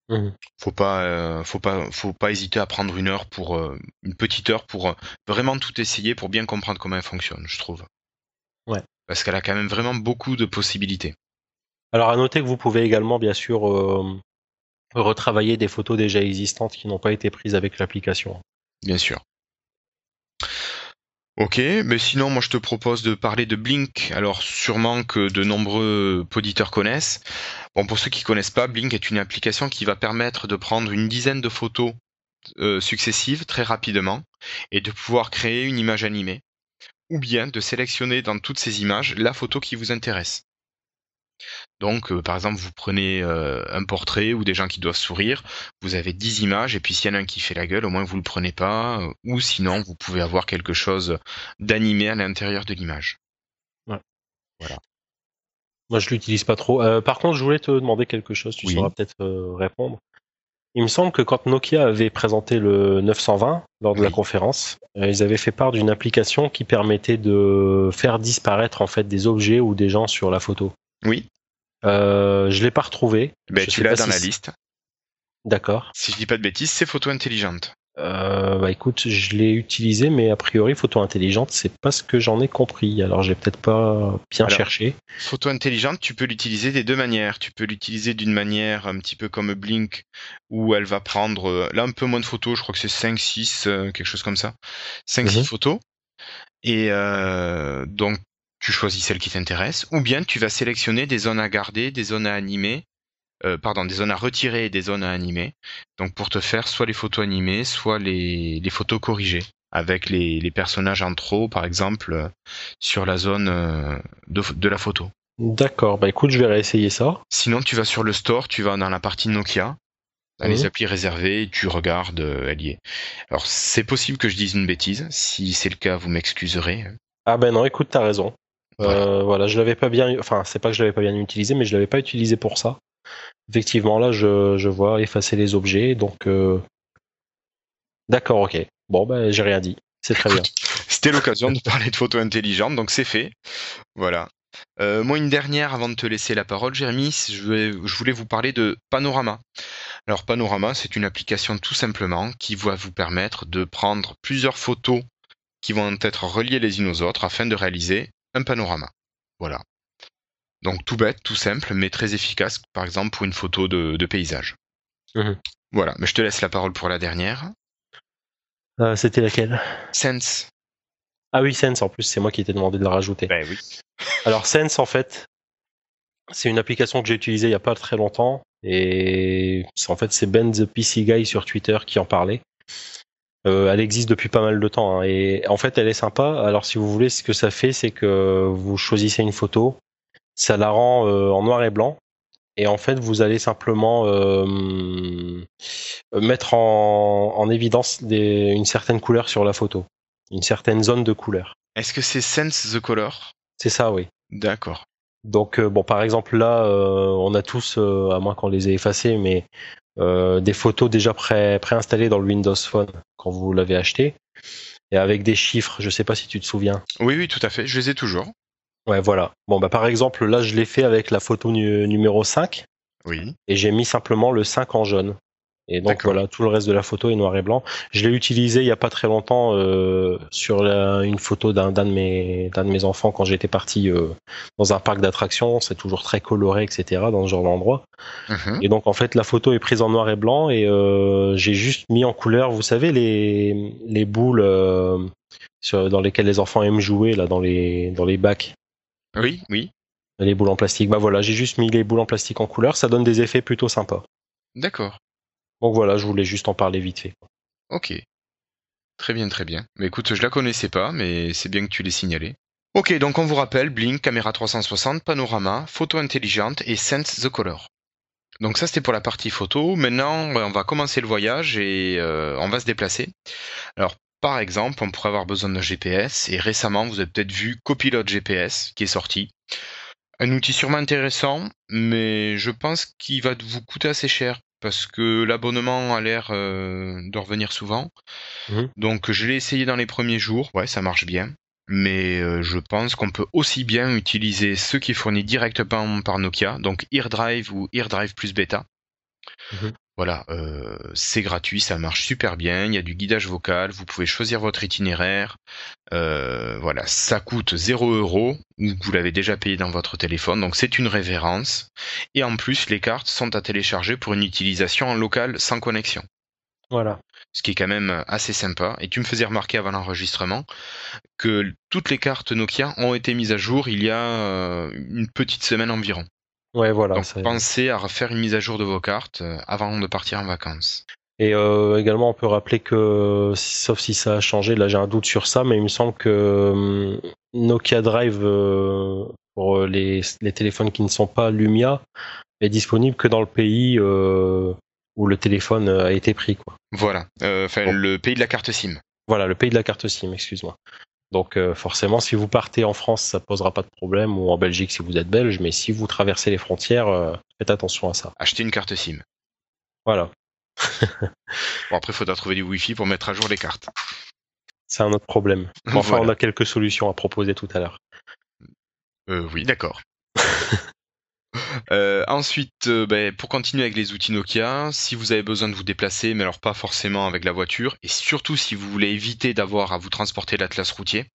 Mmh. Faut pas, euh, faut pas, faut pas hésiter à prendre une heure pour euh, une petite heure pour euh, vraiment tout essayer pour bien comprendre comment elle fonctionne, je trouve. Ouais. Parce qu'elle a quand même vraiment beaucoup de possibilités. Alors à noter que vous pouvez également bien sûr retravailler des photos déjà existantes qui n'ont pas été prises avec l'application. Bien sûr. Ok, mais sinon moi je te propose de parler de Blink. Alors sûrement que de nombreux auditeurs connaissent. Bon, pour ceux qui connaissent pas, Blink est une application qui va permettre de prendre une dizaine de photos euh, successives très rapidement et de pouvoir créer une image animée ou bien de sélectionner dans toutes ces images la photo qui vous intéresse. Donc, euh, par exemple, vous prenez euh, un portrait ou des gens qui doivent sourire, vous avez 10 images, et puis s'il y en a un qui fait la gueule, au moins vous le prenez pas, ou sinon vous pouvez avoir quelque chose d'animé à l'intérieur de l'image. Ouais. Voilà. Moi, je l'utilise pas trop. Euh, par contre, je voulais te demander quelque chose. Tu sauras peut-être euh, répondre. Il me semble que quand Nokia avait présenté le 920 lors de la conférence, euh, ils avaient fait part d'une application qui permettait de faire disparaître en fait des objets ou des gens sur la photo. Oui. Euh, je l'ai pas retrouvé. Ben, tu l'as dans la liste. D'accord. Si je dis pas de bêtises, c'est photo intelligente. Euh, bah écoute, je l'ai utilisé, mais a priori, photo intelligente, c'est pas ce que j'en ai compris. Alors, j'ai peut-être pas bien cherché. Photo intelligente, tu peux l'utiliser des deux manières. Tu peux l'utiliser d'une manière un petit peu comme Blink, où elle va prendre, euh, là, un peu moins de photos, je crois que c'est 5, 6, euh, quelque chose comme ça. 5, 6 mhm. photos. Et donc, tu choisis celle qui t'intéresse. Ou bien, tu vas sélectionner des zones à garder, des zones à animer, euh, pardon, des zones à retirer et des zones à animer. Donc pour te faire soit les photos animées, soit les, les photos corrigées avec les, les, personnages en trop, par exemple, euh, sur la zone euh, de, de la photo. D'accord, bah écoute, je vais réessayer ça. Sinon, tu vas sur le store, tu vas dans la partie Nokia, dans les applis réservées, tu regardes, elle y est. Alors, c'est possible que je dise une bêtise. Si c'est le cas, vous m'excuserez. Ah ben non, écoute, t'as raison. Voilà. voilà, je l'avais pas bien, enfin, c'est pas que je l'avais pas bien utilisé, mais je l'avais pas utilisé pour ça. Effectivement, là, je, vois effacer les objets, donc... Euh, d'accord, ok. Bon, ben, j'ai rien dit. C'est très bien. C'était l'occasion de parler de photos intelligentes, donc c'est fait. Voilà. Euh, moi, une dernière avant de te laisser la parole, Jérémy, je, je voulais vous parler de Panorama. Alors, Panorama, c'est une application tout simplement qui va vous permettre de prendre plusieurs photos qui vont être reliées les unes aux autres afin de réaliser un panorama. Voilà. Donc tout bête, tout simple, mais très efficace, par exemple pour une photo de, paysage. Mhm. Voilà, mais je te laisse la parole pour la dernière. Euh, c'était laquelle? Sense. Ah oui, Sense, en plus, c'est moi qui t'ai demandé de la rajouter. Ben oui. Alors Sense, en fait, c'est une application que j'ai utilisée il n'y a pas très longtemps. Et en fait, c'est Ben the PC Guy sur Twitter qui en parlait. Euh, elle existe depuis pas mal de temps. Hein, et en fait, elle est sympa. Alors, si vous voulez, ce que ça fait, c'est que vous choisissez une photo ça la rend euh, en noir et blanc. Et en fait, vous allez simplement euh, mettre en, évidence une certaine couleur sur la photo, une certaine zone de couleur. Est-ce que c'est Sense the Color? C'est ça, oui. D'accord. Donc bon, par exemple là, on a tous, à moins qu'on les ait effacés, mais des photos déjà pré préinstallées dans le Windows Phone quand vous l'avez acheté et avec des chiffres. Je sais pas si tu te souviens. Oui, oui, tout à fait. Je les ai toujours. Ouais, voilà. Bon, bah, par exemple, là, je l'ai fait avec la photo numéro 5. Oui. Et j'ai mis simplement le 5 en jaune. Et donc voilà, tout le reste de la photo est noir et blanc. Je l'ai utilisé il y a pas très longtemps euh, sur une photo d'un de mes d'un de mes enfants quand j'étais parti euh, dans un parc d'attractions. C'est toujours très coloré, etc. dans ce genre d'endroit. Mhm. Et donc en fait, la photo est prise en noir et blanc et euh, j'ai juste mis en couleur. Vous savez les les boules sur, dans lesquelles les enfants aiment jouer là dans les dans les bacs. Oui, oui. Les boules en plastique. Bah voilà, j'ai juste mis les boules en plastique en couleur. Ça donne des effets plutôt sympas. D'accord. Donc voilà, je voulais juste en parler vite fait. Ok. Très bien, très bien. Mais écoute, je la connaissais pas, mais c'est bien que tu l'aies signalé. Ok, donc on vous rappelle, Blink, caméra 360, panorama, photo intelligente et Sense the Color. Donc ça c'était pour la partie photo. Maintenant, on va commencer le voyage et euh, on va se déplacer. Alors par exemple, on pourrait avoir besoin d'un GPS et récemment vous avez peut-être vu Copilot GPS qui est sorti. Un outil sûrement intéressant, mais je pense qu'il va vous coûter assez cher parce que l'abonnement a l'air euh, de revenir souvent. Mhm. Donc je l'ai essayé dans les premiers jours, ouais, ça marche bien. Mais euh, je pense qu'on peut aussi bien utiliser ce qui est fourni directement par Nokia, donc EarDrive ou EarDrive plus Beta. Mhm. Voilà, euh, c'est gratuit, ça marche super bien. Il y a du guidage vocal, vous pouvez choisir votre itinéraire. Euh, voilà, ça coûte 0 euros. Vous l'avez déjà payé dans votre téléphone, donc c'est une révérence. Et en plus, les cartes sont à télécharger pour une utilisation en local sans connexion. Voilà. Ce qui est quand même assez sympa. Et tu me faisais remarquer avant l'enregistrement que toutes les cartes Nokia ont été mises à jour il y a euh, une petite semaine environ. Ouais, voilà. Donc pensez à refaire une mise à jour de vos cartes euh, avant de partir en vacances. Et euh, également, on peut rappeler que, sauf si ça a changé, là j'ai un doute sur ça, mais il me semble que euh, Nokia Drive pour les, téléphones qui ne sont pas Lumia est disponible que dans le pays où le téléphone a été pris. Quoi. Voilà, enfin le pays de la carte SIM. Voilà, le pays de la carte SIM, excuse-moi. Donc euh, forcément, si vous partez en France, ça posera pas de problème, ou en Belgique si vous êtes belge, mais si vous traversez les frontières, euh, faites attention à ça. Achetez une carte SIM. Voilà. bon, après, il faudra trouver du Wi-Fi pour mettre à jour les cartes. C'est un autre problème. enfin, on a quelques solutions à proposer tout à l'heure. Euh, oui, d'accord. Euh, ensuite, euh, ben, pour continuer avec les outils Nokia, si vous avez besoin de vous déplacer, mais alors pas forcément avec la voiture, et surtout si vous voulez éviter d'avoir à vous transporter l'atlas routier,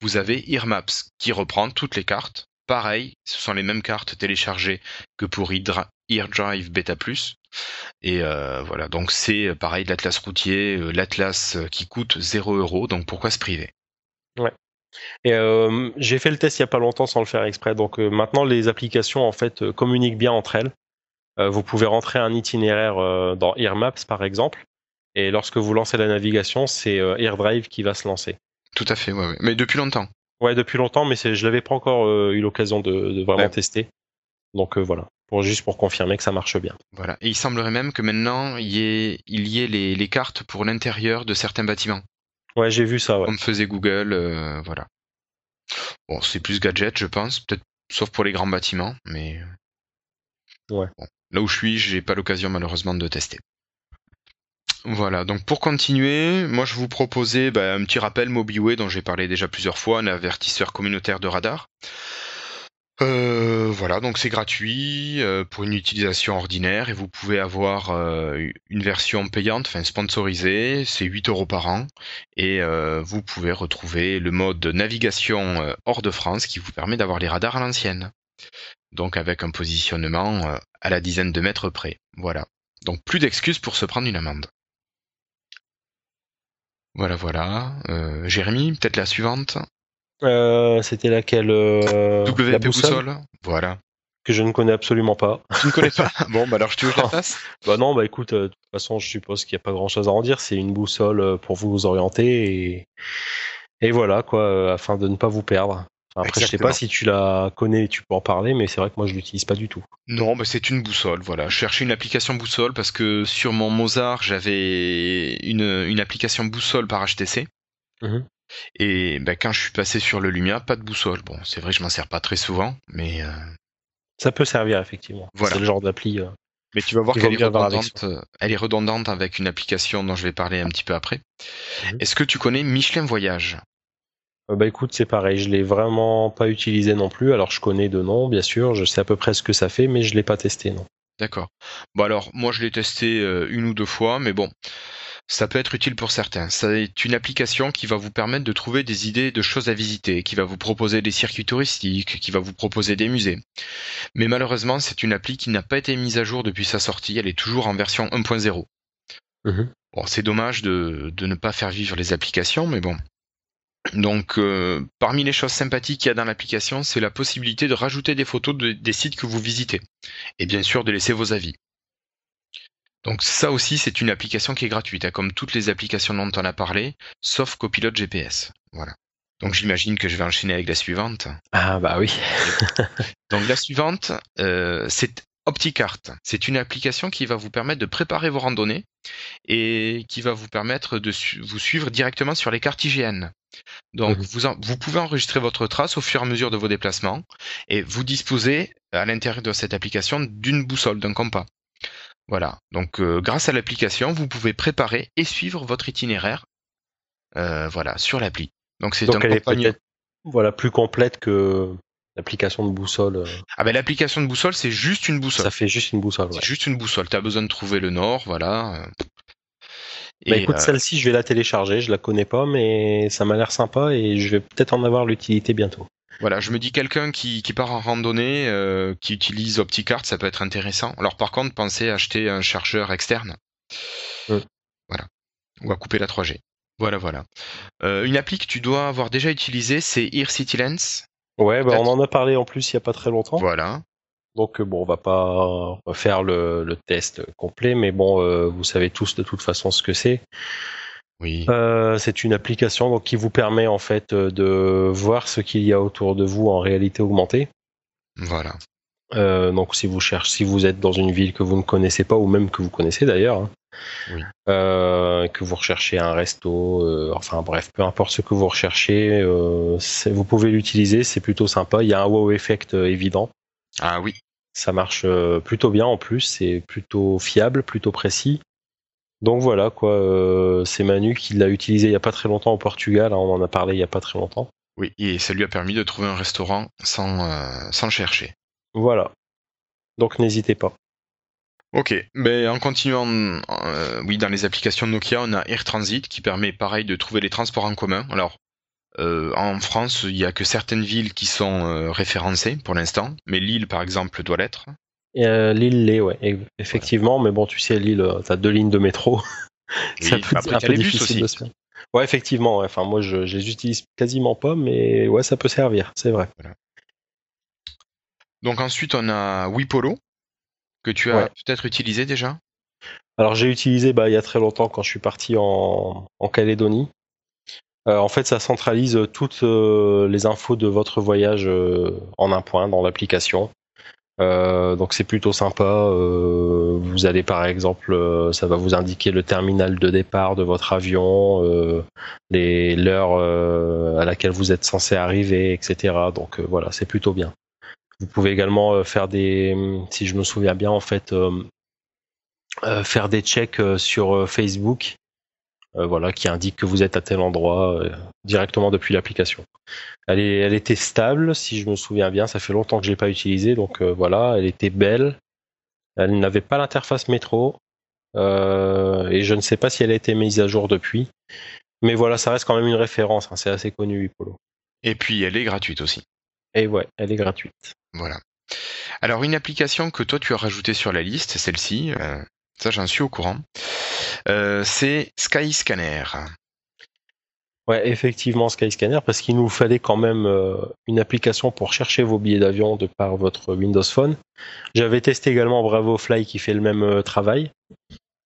vous avez EarMaps qui reprend toutes les cartes. Pareil, ce sont les mêmes cartes téléchargées que pour EarDrive Beta Plus. Et euh, voilà, donc c'est pareil l'atlas routier, l'atlas qui coûte 0 euros, donc pourquoi se priver? Et euh, j'ai fait le test il y a pas longtemps sans le faire exprès. Donc euh, maintenant les applications en fait euh, communiquent bien entre elles. vous pouvez rentrer un itinéraire dans AirMaps par exemple, et lorsque vous lancez la navigation, c'est AirDrive qui va se lancer. Tout à fait, ouais, mais depuis longtemps. Ouais, depuis longtemps, mais je l'avais pas encore eu l'occasion de, vraiment tester. Donc voilà, pour juste pour confirmer que ça marche bien. Voilà, et il semblerait même que maintenant il y ait, il y ait les, les cartes pour l'intérieur de certains bâtiments. Ouais, j'ai vu ça. Ouais. Comme faisait Google, euh, voilà. Bon, c'est plus gadget, je pense, peut-être sauf pour les grands bâtiments, mais ouais. là où je suis, j'ai pas l'occasion malheureusement de tester. Voilà, donc pour continuer, moi je vous proposais bah, un petit rappel MobiWay dont j'ai parlé déjà plusieurs fois, un avertisseur communautaire de radar. Euh, voilà, donc c'est gratuit euh, pour une utilisation ordinaire et vous pouvez avoir euh, une version payante, enfin sponsorisée, c'est 8 euros par an et vous pouvez retrouver le mode navigation hors de France qui vous permet d'avoir les radars à l'ancienne. Donc avec un positionnement à la dizaine de mètres près. Voilà. Donc plus d'excuses pour se prendre une amende. Voilà, voilà. Jérémy, peut-être la suivante? Euh, c'était laquelle euh, WP boussole, Voilà. Que je ne connais absolument pas. Tu ne connais pas Bon, bah alors je te la passe Bah non, bah écoute, euh, de toute façon, je suppose qu'il n'y a pas grand chose à en dire. C'est une boussole pour vous orienter et, et voilà, quoi, afin de ne pas vous perdre. après, je sais pas si tu la connais, tu peux en parler, mais c'est vrai que moi je l'utilise pas du tout. Non, bah c'est une boussole, voilà. Je cherchais une application boussole parce que sur mon Mozart, j'avais une, une application boussole par HTC. Mhm. Et ben, quand je suis passé sur le Lumia, pas de boussole. Bon, c'est vrai, je m'en sers pas très souvent, mais ça peut servir effectivement. Voilà. C'est le genre d'appli. Mais tu vas voir qu'elle est redondante. Elle est redondante avec une application dont je vais parler un petit peu après. Mhm. Est-ce que tu connais Michelin Voyage? Euh, bah écoute, c'est pareil, je l'ai vraiment pas utilisé non plus. Alors je connais de nom, bien sûr, je sais à peu près ce que ça fait, mais je l'ai pas testé, non. D'accord. Bon alors, moi je l'ai testé euh, une ou deux fois, mais bon, ça peut être utile pour certains. C'est une application qui va vous permettre de trouver des idées de choses à visiter, qui va vous proposer des circuits touristiques, qui va vous proposer des musées. Mais malheureusement, c'est une appli qui n'a pas été mise à jour depuis sa sortie, elle est toujours en version 1.0. Mhm. Bon, c'est dommage de, ne pas faire vivre les applications, mais bon. Donc, euh, parmi les choses sympathiques qu'il y a dans l'application, c'est la possibilité de rajouter des photos des sites que vous visitez. Et bien sûr, de laisser vos avis. Donc ça aussi, c'est une application qui est gratuite, hein, comme toutes les applications dont on a parlé, sauf Copilote GPS. Voilà. Donc j'imagine que je vais enchaîner avec la suivante. Ah bah oui. Donc la suivante, euh, c'est OptiCart. C'est une application qui va vous permettre de préparer vos randonnées et qui va vous permettre de vous suivre directement sur les cartes IGN. Donc mhm. vous, vous pouvez enregistrer votre trace au fur et à mesure de vos déplacements et vous disposez à l'intérieur de cette application d'une boussole, d'un compas. Voilà. Donc, euh, grâce à l'application, vous pouvez préparer et suivre votre itinéraire. Euh, voilà, sur l'appli. Donc, c'est un elle est voilà plus complète que l'application de boussole. Euh. Ah ben l'application de boussole, c'est juste une boussole. Ça fait juste une boussole. C'est juste une boussole. T'as besoin de trouver le nord, voilà. Bah écoute, celle-ci, je vais la télécharger. Je la connais pas, mais ça m'a l'air sympa et je vais peut-être en avoir l'utilité bientôt. Voilà, je me dis quelqu'un qui, part en randonnée, euh, qui utilise OptiCart, ça peut être intéressant. Alors par contre, pensez à acheter un chargeur externe. Voilà. Ou à couper la 3G. Voilà, voilà. Euh, une appli que tu dois avoir déjà utilisée, c'est Ear City Lens. Ouais, bah on en a parlé en plus il n'y a pas très longtemps. Voilà. Donc bon, on va pas faire le, test complet, mais bon, euh, vous savez tous de toute façon ce que c'est. Oui. Euh, c'est une application qui vous permet en fait euh, de voir ce qu'il y a autour de vous en réalité augmentée. Voilà. Euh, donc si vous cherchez, si vous êtes dans une ville que vous ne connaissez pas ou même que vous connaissez d'ailleurs, hein, que vous recherchez un resto, enfin bref, peu importe ce que vous recherchez, vous pouvez l'utiliser, c'est plutôt sympa. Il y a un wow effect évident. Ah oui. Ça marche plutôt bien en plus, c'est plutôt fiable, plutôt précis. Donc voilà quoi, euh, c'est Manu qui l'a utilisé il y a pas très longtemps au Portugal, hein, on en a parlé il y a pas très longtemps. Oui, et ça lui a permis de trouver un restaurant sans, euh, sans chercher. Voilà. Donc n'hésitez pas. Ok, mais en continuant, euh, oui, dans les applications Nokia, on a Air Transit qui permet pareil de trouver les transports en commun. Alors, en France, il n'y a que certaines villes qui sont référencées pour l'instant, mais Lille, par exemple, doit l'être. Euh, Lille l'est, ouais, effectivement, mais bon, tu sais, Lille, euh, t'as deux lignes de métro. c'est un peu, difficile de se Ouais, effectivement, enfin, moi, je, les utilise quasiment pas, mais ouais, ça peut servir, c'est vrai. Donc ensuite, on a Wipolo, que tu as peut-être utilisé déjà? Alors, j'ai utilisé bah, il y a très longtemps quand je suis parti en, Calédonie. Euh, en fait, ça centralise toutes les infos de votre voyage en un point dans l'application. Euh, donc c'est plutôt sympa. Euh, vous allez par exemple, euh, ça va vous indiquer le terminal de départ de votre avion, l'heure à laquelle vous êtes censé arriver, etc. Donc voilà, c'est plutôt bien. Vous pouvez également faire des, si je me souviens bien en fait, faire des checks sur Facebook euh, voilà, qui indique que vous êtes à tel endroit euh, directement depuis l'application. Elle, est, elle était stable, si je me souviens bien, ça fait longtemps que je l'ai pas utilisée, donc euh, voilà, elle était belle. Elle n'avait pas l'interface métro, et je ne sais pas si elle a été mise à jour depuis. Mais voilà, ça reste quand même une référence, hein, c'est assez connu Ipolo. Et puis elle est gratuite aussi. Et ouais, elle est gratuite. Voilà. Alors une application que toi tu as rajoutée sur la liste, celle-ci, ça j'en suis au courant. Euh, c'est Skyscanner. Ouais, effectivement, Skyscanner, parce qu'il nous fallait quand même euh, une application pour chercher vos billets d'avion de par votre Windows Phone. J'avais testé également Bravo Fly qui fait le même euh, travail.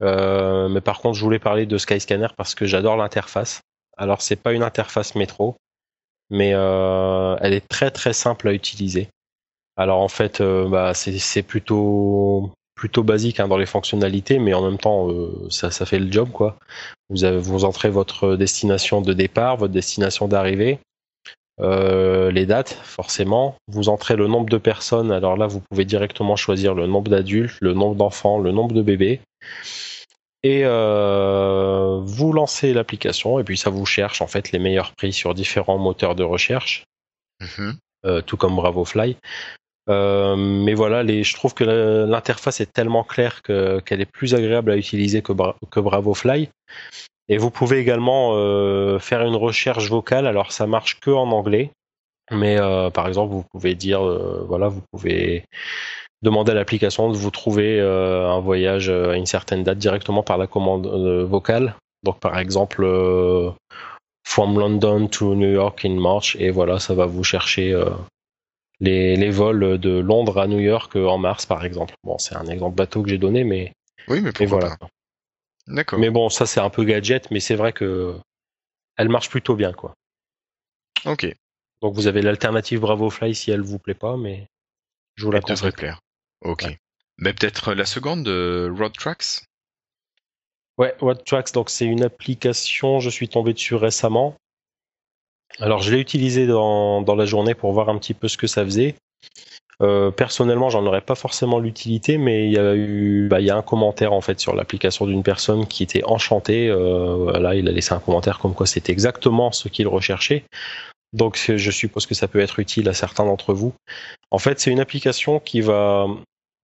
mais par contre, je voulais parler de Skyscanner parce que j'adore l'interface. Alors, c'est pas une interface métro, mais elle est très très simple à utiliser. Alors en fait, bah, c'est plutôt plutôt basique hein, dans les fonctionnalités, mais en même temps, ça, ça fait le job, quoi. Vous, avez, vous entrez votre destination de départ, votre destination d'arrivée, euh, les dates, forcément. Vous entrez le nombre de personnes. Alors là, vous pouvez directement choisir le nombre d'adultes, le nombre d'enfants, le nombre de bébés. Et euh, vous lancez l'application et puis ça vous cherche en fait les meilleurs prix sur différents moteurs de recherche, mhm. euh, tout comme BravoFly. Mais voilà, je trouve que l'interface est tellement claire qu'elle est plus agréable à utiliser que, BravoFly. Et vous pouvez également euh, faire une recherche vocale. Alors ça marche que en anglais, mais euh, par exemple vous pouvez dire, euh, voilà, vous pouvez demander à l'application de vous trouver un voyage à une certaine date directement par la commande vocale. Donc par exemple From London to New York in March et voilà, ça va vous chercher les, les, vols de Londres à New York en mars par exemple. Bon, c'est un exemple bateau que j'ai donné, mais oui, mais voilà. Mais bon, ça c'est un peu gadget, mais c'est vrai que elle marche plutôt bien, quoi. Ok. Donc vous avez l'alternative Bravo Fly si elle vous plaît pas, mais je vous la conseille. devrait plaire. Ok. Mais peut-être la seconde, euh, Road Tracks? Ouais, Road Tracks, donc c'est une application, je suis tombé dessus récemment. Alors je l'ai utilisé dans, dans la journée pour voir un petit peu ce que ça faisait. Euh, personnellement, j'en aurais pas forcément l'utilité, mais il y a eu, bah, il y a un commentaire en fait sur l'application d'une personne qui était enchantée. Euh, il a laissé un commentaire comme quoi c'était exactement ce qu'il recherchait. Donc, je suppose que ça peut être utile à certains d'entre vous. En fait, c'est une application qui va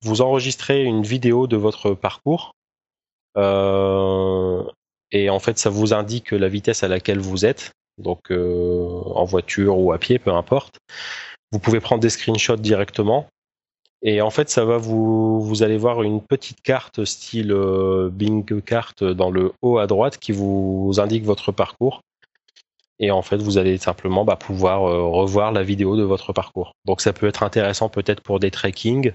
vous enregistrer une vidéo de votre parcours. Euh, et en fait, ça vous indique la vitesse à laquelle vous êtes, donc euh, en voiture ou à pied, peu importe. Vous pouvez prendre des screenshots directement. Et en fait, ça va vous, vous allez voir une petite carte style euh, Bing carte dans le haut à droite qui vous indique votre parcours. Et en fait, vous allez simplement bah, pouvoir euh, revoir la vidéo de votre parcours. Donc, ça peut être intéressant peut-être pour des trekking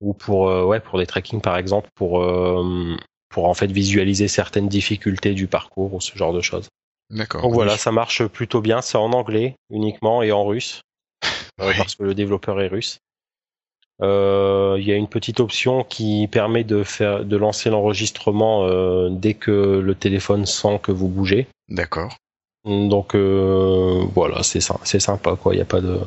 ou pour ouais pour des trekking par exemple pour pour en fait visualiser certaines difficultés du parcours ou ce genre de choses. D'accord. Donc voilà, ça marche plutôt bien. C'est en anglais uniquement et en russe parce que le développeur est russe. Euh, il y a une petite option qui permet de faire, de lancer l'enregistrement euh, dès que le téléphone sent que vous bougez. D'accord. Donc euh, voilà, c'est c'est sympa quoi. Il y a pas de.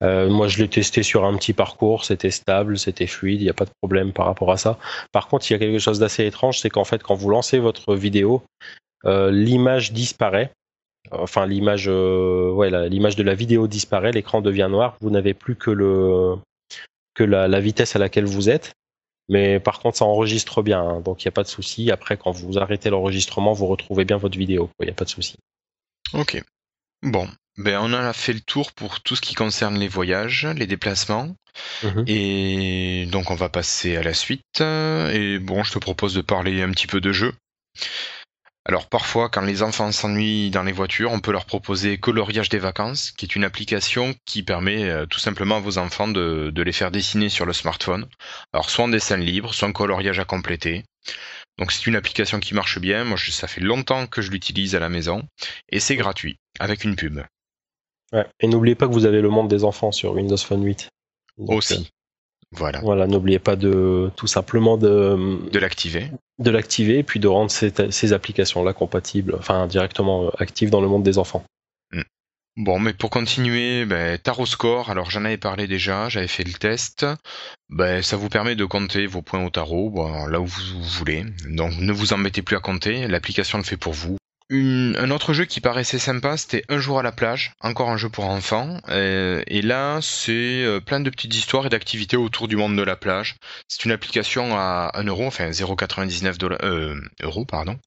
moi, je l'ai testé sur un petit parcours, c'était stable, c'était fluide, il n'y a pas de problème par rapport à ça. Par contre, il y a quelque chose d'assez étrange, c'est qu'en fait, quand vous lancez votre vidéo, l'image disparaît enfin l'image euh, ouais, l'image de la vidéo disparaît, l'écran devient noir, vous n'avez plus que le que la, vitesse à laquelle vous êtes. Mais par contre, ça enregistre bien, hein, donc il n'y a pas de souci. Après, quand vous arrêtez l'enregistrement, vous retrouvez bien votre vidéo. Il n'y a pas de souci. Ok. Bon, ben on a fait le tour pour tout ce qui concerne les voyages, les déplacements. Mhm. Et donc on va passer à la suite. Et bon, je te propose de parler un petit peu de jeu. Alors parfois, quand les enfants s'ennuient dans les voitures, on peut leur proposer Coloriage des vacances, qui est une application qui permet euh, tout simplement à vos enfants de, les faire dessiner sur le smartphone. Alors soit en dessin libre, soit en coloriage à compléter. Donc c'est une application qui marche bien. Moi, ça fait longtemps que je l'utilise à la maison et c'est gratuit avec une pub. Ouais. Et n'oubliez pas que vous avez le monde des enfants sur Windows Phone 8. Aussi. Voilà. Voilà, n'oubliez pas de tout simplement de de l'activer. De l'activer et puis de rendre ces, applications-là compatibles, enfin directement euh, actives dans le monde des enfants. Hmm. Bon, mais pour continuer, ben, Tarot Score, alors j'en avais parlé déjà, j'avais fait le test. Ben, ça vous permet de compter vos points au tarot, là où vous voulez. Donc ne vous embêtez plus à compter, l'application le fait pour vous un autre jeu qui paraissait sympa, c'était Un jour à la plage, encore un jeu pour enfants. Euh, et là, c'est euh, plein de petites histoires et d'activités autour du monde de la plage. C'est une application à 1 euro, enfin 0,99 euh, euros, pardon.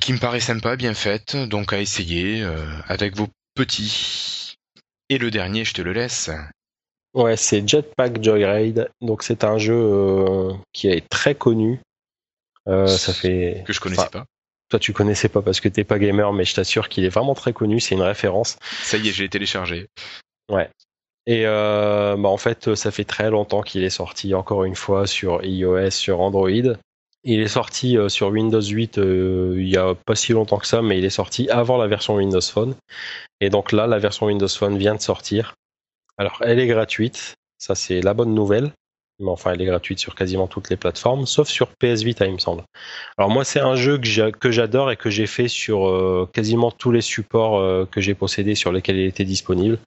Qui me paraît sympa, bien faite, donc à essayer avec vos petits. Et le dernier, je te le laisse. Ouais, c'est Jetpack Joyride. Donc c'est un jeu qui est très connu. ça fait que je connaissais pas. Toi, tu connaissais pas parce que t'es pas gamer, mais je t'assure qu'il est vraiment très connu. C'est une référence. Ça y est, j'ai téléchargé. Ouais. Et euh, bah en fait, ça fait très longtemps qu'il est sorti, encore une fois, sur iOS, sur Android. Il est sorti euh, sur Windows 8 euh, il y a pas si longtemps que ça, mais il est sorti avant la version Windows Phone. Et donc là, la version Windows Phone vient de sortir. Alors, elle est gratuite, ça c'est la bonne nouvelle. Mais enfin, elle est gratuite sur quasiment toutes les plateformes, sauf sur PS Vita, il me semble. Alors moi, c'est un jeu que j'adore et que j'ai fait sur euh, quasiment tous les supports euh, que j'ai possédés sur lesquels il était disponible.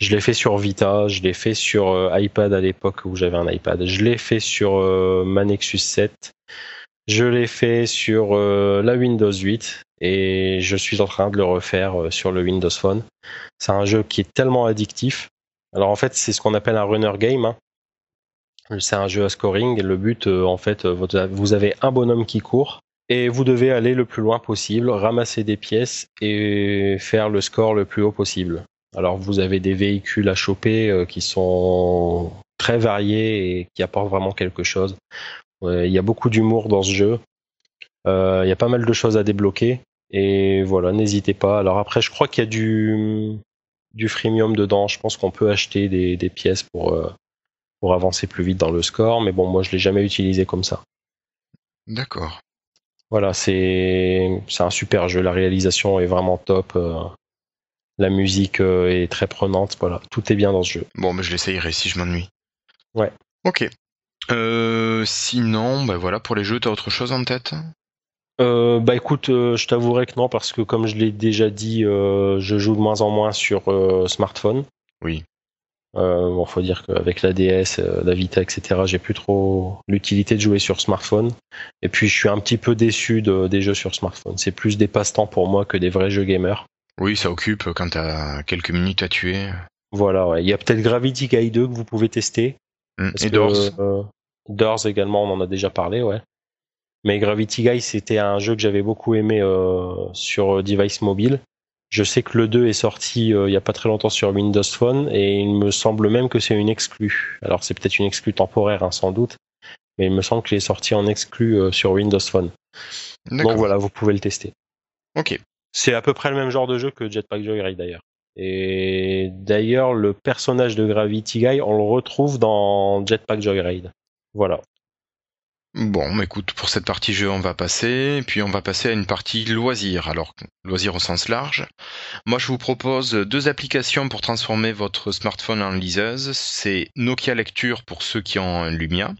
Je l'ai fait sur Vita, je l'ai fait sur euh, iPad à l'époque où j'avais un iPad, je l'ai fait sur ma Nexus 7, je l'ai fait sur la Windows 8 et je suis en train de le refaire sur le Windows Phone. C'est un jeu qui est tellement addictif. Alors en fait, c'est ce qu'on appelle un runner game. Hein. C'est un jeu à scoring. Le but, euh, en fait, euh, vous avez un bonhomme qui court et vous devez aller le plus loin possible, ramasser des pièces et faire le score le plus haut possible. Alors vous avez des véhicules à choper euh, qui sont très variés et qui apportent vraiment quelque chose. Il y a beaucoup d'humour dans ce jeu. Il y a pas mal de choses à débloquer. Et voilà, n'hésitez pas. Alors après, je crois qu'il y a du, du freemium dedans. Je pense qu'on peut acheter des, des pièces pour, pour avancer plus vite dans le score, mais bon, moi je l'ai jamais utilisé comme ça. D'accord. Voilà, c'est un super jeu. La réalisation est vraiment top. Euh, la musique euh, est très prenante. Voilà, tout est bien dans ce jeu. Bon, mais je l'essayerai si je m'ennuie. Ouais. Ok. Euh, sinon, bah voilà, pour les jeux, t'as autre chose en tête? Bah écoute, je t'avouerai que non parce que comme je l'ai déjà dit, je joue de moins en moins sur smartphone. Oui. Euh, bon, faut dire qu'avec la DS, euh, la Vita, etc., j'ai plus trop l'utilité de jouer sur smartphone. Et puis, je suis un petit peu déçu des jeux sur smartphone. C'est plus des passe-temps pour moi que des vrais jeux gamers. Oui, ça occupe quand t'as quelques minutes à tuer. Voilà, ouais. Il y a peut-être Gravity Guide 2 que vous pouvez tester. Mm. Et Doors. Euh, Doors également, on en a déjà parlé, ouais. Mais Gravity Guide, c'était un jeu que j'avais beaucoup aimé sur device mobile. Je sais que le 2 est sorti euh, il n'y a pas très longtemps sur Windows Phone et il me semble même que c'est une exclue. Alors c'est peut-être une exclue temporaire hein, sans doute, mais il me semble qu'il est sorti en exclu euh, sur Windows Phone. Donc voilà, vous pouvez le tester. Ok. C'est à peu près le même genre de jeu que Jetpack Joyride d'ailleurs. Et d'ailleurs, le personnage de Gravity Guy, on le retrouve dans Jetpack Joyride. Voilà. Bon, écoute, pour cette partie jeu, on va passer, puis on va passer à une partie loisir. Alors, loisir au sens large. Moi, je vous propose deux applications pour transformer votre smartphone en liseuse. C'est Nokia Lecture pour ceux qui ont un Lumia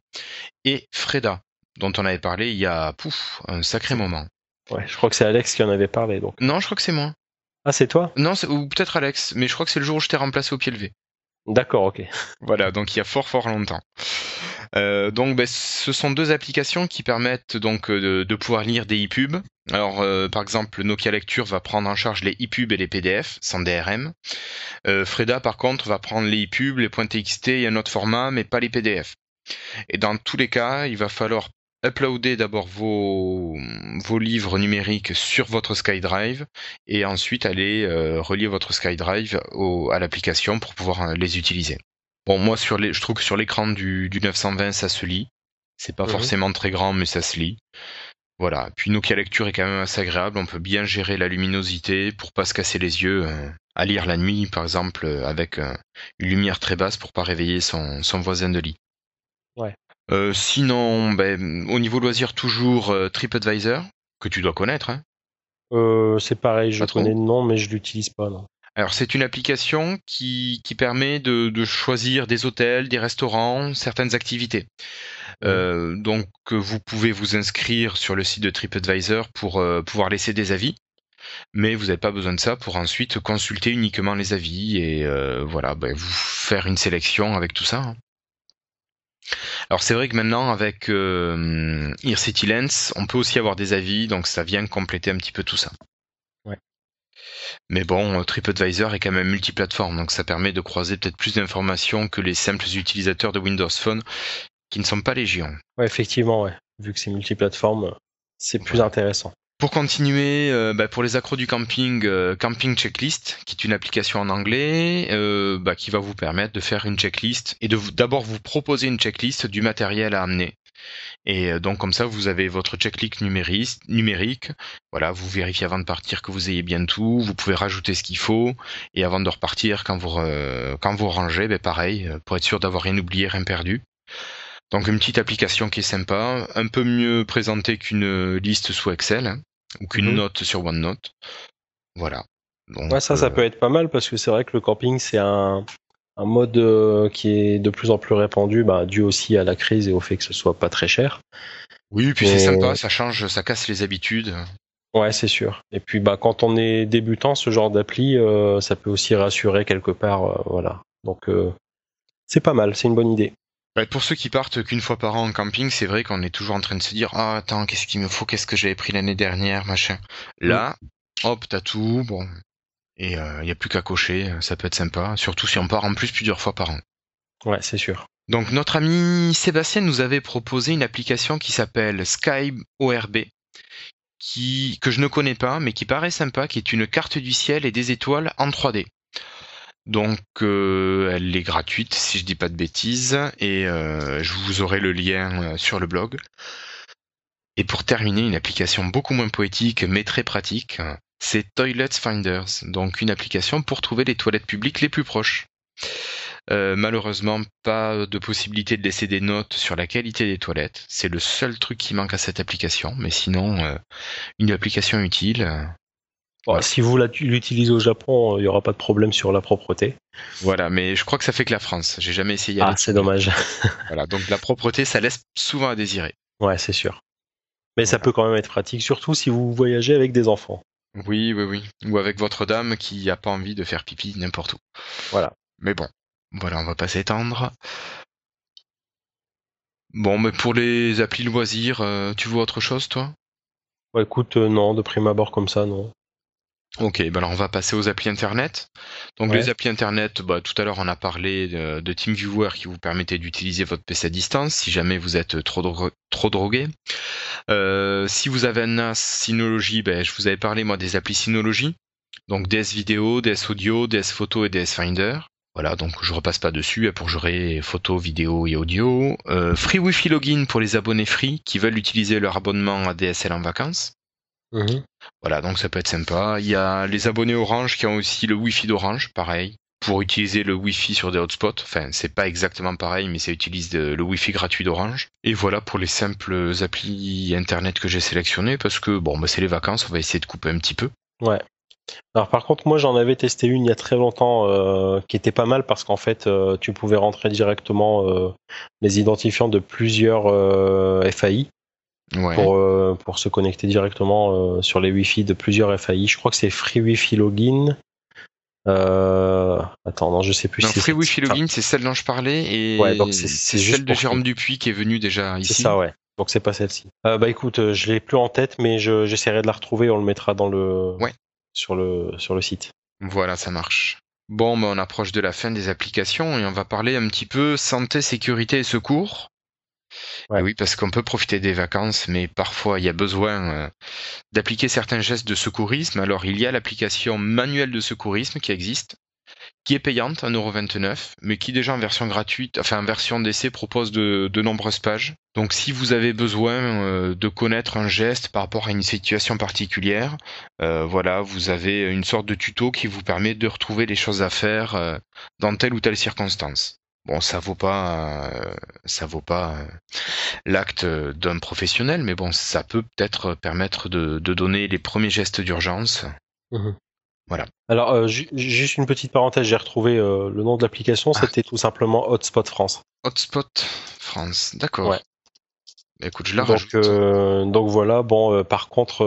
et Freda, dont on avait parlé il y a, pouf, un sacré moment. Ouais, je crois que c'est Alex qui en avait parlé, donc. Non, je crois que c'est moi. Ah, c'est toi? Non, ou peut-être Alex, mais je crois que c'est le jour où je t'ai remplacé au pied levé. D'accord, ok. Voilà, donc il y a fort fort longtemps. Euh, donc, ben, ce sont deux applications qui permettent donc euh, de, pouvoir lire des e-pubs. Alors, euh, par exemple, Nokia Lecture va prendre en charge les e-pubs et les PDF sans DRM. Freda, par contre, va prendre les e-pubs, les .txt et un autre format, mais pas les PDF. Et dans tous les cas, il va falloir uploader d'abord vos, vos livres numériques sur votre SkyDrive et ensuite aller euh, relier votre SkyDrive au, à l'application pour pouvoir euh, les utiliser. Bon, moi, sur les, je trouve que sur l'écran du, du 920, ça se lit. C'est pas mhm. forcément très grand, mais ça se lit. Voilà. Puis Nokia Lecture est quand même assez agréable. On peut bien gérer la luminosité pour pas se casser les yeux euh, à lire la nuit, par exemple, avec une lumière très basse pour pas réveiller son, son voisin de lit. Ouais. Euh, sinon, ben, au niveau loisir, toujours euh, TripAdvisor, que tu dois connaître. Hein. Euh, c'est pareil, je connais le nom, mais je l'utilise pas. Non. Alors, c'est une application qui, qui permet de, de, choisir des hôtels, des restaurants, certaines activités. Euh, donc, vous pouvez vous inscrire sur le site de TripAdvisor pour pouvoir laisser des avis mais vous n'avez pas besoin de ça pour ensuite consulter uniquement les avis et voilà, ben, vous faire une sélection avec tout ça. Hein. Alors c'est vrai que maintenant avec euh, City Lens, on peut aussi avoir des avis, donc ça vient compléter un petit peu tout ça. Mais bon, TripAdvisor est quand même multiplateforme, donc ça permet de croiser peut-être plus d'informations que les simples utilisateurs de Windows Phone qui ne sont pas légion. Ouais, effectivement, ouais. Vu que c'est multiplateforme, c'est plus intéressant. Pour continuer, euh, bah, pour les accros du camping, euh, Camping Checklist, qui est une application en anglais, euh, bah, qui va vous permettre de faire une checklist et de d'abord vous proposer une checklist du matériel à amener. Et donc comme ça, vous avez votre checklist numérique, numérique. Voilà, vous vérifiez avant de partir que vous ayez bien tout. Vous pouvez rajouter ce qu'il faut. Et avant de repartir, quand vous quand vous rangez, ben pareil, pour être sûr d'avoir rien oublié, rien perdu. Donc une petite application qui est sympa, un peu mieux présentée qu'une liste sous Excel. Hein ou qu'une mhm. note sur OneNote. Voilà. Donc, ouais, ça, ça euh, peut être pas mal parce que c'est vrai que le camping, c'est un, un mode qui est de plus en plus répandu, bah, dû aussi à la crise et au fait que ce soit pas très cher. Oui, puis c'est sympa, ça change, ça casse les habitudes. Ouais, c'est sûr. Et puis bah quand on est débutant, ce genre d'appli, ça peut aussi rassurer quelque part, voilà. Donc c'est pas mal, c'est une bonne idée. Bah, pour ceux qui partent qu'une fois par an en camping, c'est vrai qu'on est toujours en train de se dire ah attends qu'est-ce qu'il me faut, qu'est-ce que j'avais pris l'année dernière, machin. Là, hop t'as tout, bon et il euh, n'y a plus qu'à cocher, ça peut être sympa, surtout si on part en plus plusieurs fois par an. Ouais, c'est sûr. Donc notre ami Sébastien nous avait proposé une application qui s'appelle Sky ORB, qui que je ne connais pas, mais qui paraît sympa, qui est une carte du ciel et des étoiles en 3D. Donc euh, elle est gratuite si je dis pas de bêtises et euh, je vous aurai le lien sur le blog. Et pour terminer, une application beaucoup moins poétique mais très pratique, c'est Toilet Finders, donc une application pour trouver les toilettes publiques les plus proches. Euh, malheureusement, pas de possibilité de laisser des notes sur la qualité des toilettes. C'est le seul truc qui manque à cette application. Mais sinon, euh, une application utile. Si vous l'utilisez au Japon, il n'y aura pas de problème sur la propreté. Voilà, mais je crois que ça fait que la France. J'ai jamais essayé. Ah, c'est dommage. voilà, donc la propreté, ça laisse souvent à désirer. Ouais, c'est sûr. Mais ça peut quand même être pratique, surtout si vous voyagez avec des enfants. Oui, oui, oui. Ou avec votre dame qui n'a pas envie de faire pipi n'importe où. Voilà. Mais bon, voilà, on va pas s'étendre. Bon, mais pour les applis loisirs, euh, tu vois autre chose, toi? Ouais, écoute, euh, non, de prime abord comme ça, non. Ok, ben alors on va passer aux applis internet. Donc les applis internet, bah, tout à l'heure on a parlé de, TeamViewer qui vous permettait d'utiliser votre PC à distance si jamais vous êtes trop, trop drogué. Euh, si vous avez un NAS Synology, ben, je vous avais parlé moi des applis Synology. Donc DS vidéo, DS audio, DS photo et DS Finder. Voilà, donc je repasse pas dessus hein, pour gérer photo, vidéo et audio. Euh, free Wi-Fi Login pour les abonnés free qui veulent utiliser leur abonnement à DSL en vacances. Mhm. Voilà, donc ça peut être sympa. Il y a les abonnés Orange qui ont aussi le Wi-Fi d'Orange, pareil, pour utiliser le Wi-Fi sur des hotspots. Enfin, c'est pas exactement pareil, mais ça utilise le Wi-Fi gratuit d'Orange. Et voilà pour les simples applis Internet que j'ai sélectionnés, parce que bon, bah, c'est les vacances, on va essayer de couper un petit peu. Ouais. Alors par contre, moi j'en avais testé une il y a très longtemps euh, qui était pas mal parce qu'en fait euh, tu pouvais rentrer directement euh, les identifiants de plusieurs FAI pour, euh, pour se connecter directement euh, sur les Wi-Fi de plusieurs FAI. Je crois que c'est Free Wi-Fi Login. Euh... Attends, non, je sais plus. Non, Free Wi-Fi Login, c'est celle dont je parlais et c'est celle de Jérôme Dupuis qui est venue déjà ici. C'est ça, ouais. Donc c'est pas celle-ci. Bah écoute, je l'ai plus en tête, mais j'essaierai de la retrouver. On le mettra dans le ouais. sur le sur le site. Voilà, ça marche. Bon, bah, on approche de la fin des applications et on va parler un petit peu santé, sécurité et secours. Oui, parce qu'on peut profiter des vacances, mais parfois il y a besoin euh, d'appliquer certains gestes de secourisme. Alors il y a l'application manuelle de secourisme qui existe, qui est payante, 1,29€, mais qui déjà en version gratuite, enfin en version d'essai propose de, nombreuses pages. Donc si vous avez besoin euh, de connaître un geste par rapport à une situation particulière, euh, voilà, vous avez une sorte de tuto qui vous permet de retrouver les choses à faire dans telle ou telle circonstance. Bon, ça vaut pas, euh, ça vaut pas euh, l'acte d'un professionnel, mais bon, ça peut peut-être permettre de, donner les premiers gestes d'urgence. Mhm. Voilà. Alors, euh, juste une petite parenthèse, j'ai retrouvé le nom de l'application, ah. c'était tout simplement Hotspot France. Hotspot France, d'accord. Ouais. Écoute, je la donc, donc voilà, bon, par contre,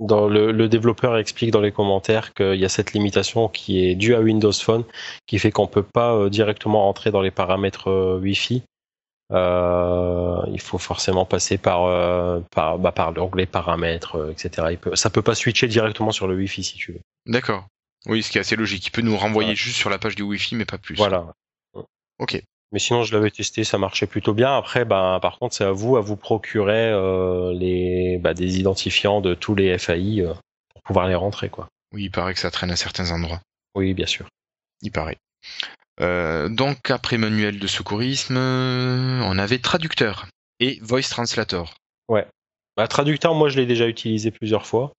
dans le, développeur explique dans les commentaires qu'il y a cette limitation qui est due à Windows Phone, qui fait qu'on peut pas euh, directement entrer dans les paramètres euh, Wi-Fi. Euh, il faut forcément passer par par, bah, par l'onglet paramètres, etc. Il peut, ça peut pas switcher directement sur le Wi-Fi si tu veux. D'accord. Oui, ce qui est assez logique. Il peut nous renvoyer juste sur la page du Wi-Fi, mais pas plus. Voilà. Ok. Mais sinon, je l'avais testé, ça marchait plutôt bien. Après, bah, par contre, c'est à vous à vous procurer euh, les, bah, des identifiants de tous les FAI euh, pour pouvoir les rentrer, quoi. Oui, il paraît que ça traîne à certains endroits. Oui, bien sûr. Il paraît. Euh, donc, après manuel de secourisme, on avait traducteur et voice translator. Ouais. Bah, traducteur, moi, je l'ai déjà utilisé plusieurs fois.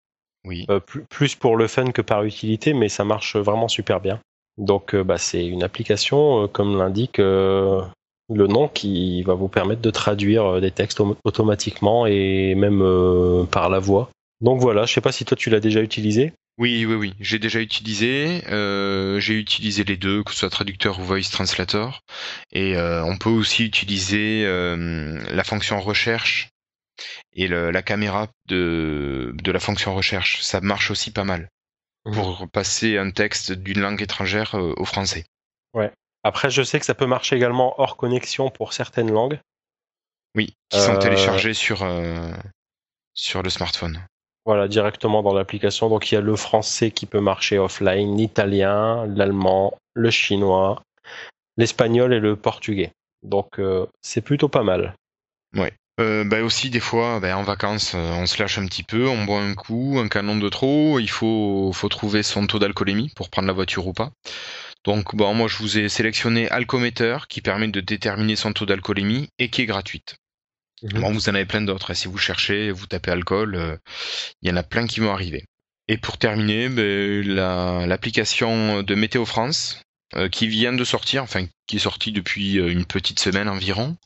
Oui. plus pour le fun que par utilité, mais ça marche vraiment super bien. Donc euh, bah, c'est une application, euh, comme l'indique euh, le nom, qui va vous permettre de traduire des textes automatiquement et même par la voix. Donc voilà, je sais pas si toi tu l'as déjà utilisé. Oui, oui, oui. J'ai déjà utilisé. J'ai utilisé les deux, que ce soit traducteur ou voice translator. Et on peut aussi utiliser la fonction recherche et la caméra de, la fonction recherche. Ça marche aussi pas mal. Pour passer un texte d'une langue étrangère au français. Ouais. Après, je sais que ça peut marcher également hors connexion pour certaines langues. Oui, qui sont téléchargées sur, sur le smartphone. Voilà, directement dans l'application. Donc il y a le français qui peut marcher offline, l'italien, l'allemand, le chinois, l'espagnol et le portugais. Donc euh, c'est plutôt pas mal. Ouais. Euh, bah aussi des fois, bah, en vacances, euh, on se lâche un petit peu, on boit un coup, un canon de trop. Il faut, faut trouver son taux d'alcoolémie pour prendre la voiture ou pas. Donc bon, moi je vous ai sélectionné Alcometer qui permet de déterminer son taux d'alcoolémie et qui est gratuite. Mhm. Bon, vous en avez plein d'autres. Hein. Si vous cherchez, vous tapez alcool, euh, il y en a plein qui vont arriver. Et pour terminer, ben, l'application de Météo France, euh, qui vient de sortir, enfin qui est sortie depuis euh, une petite semaine environ,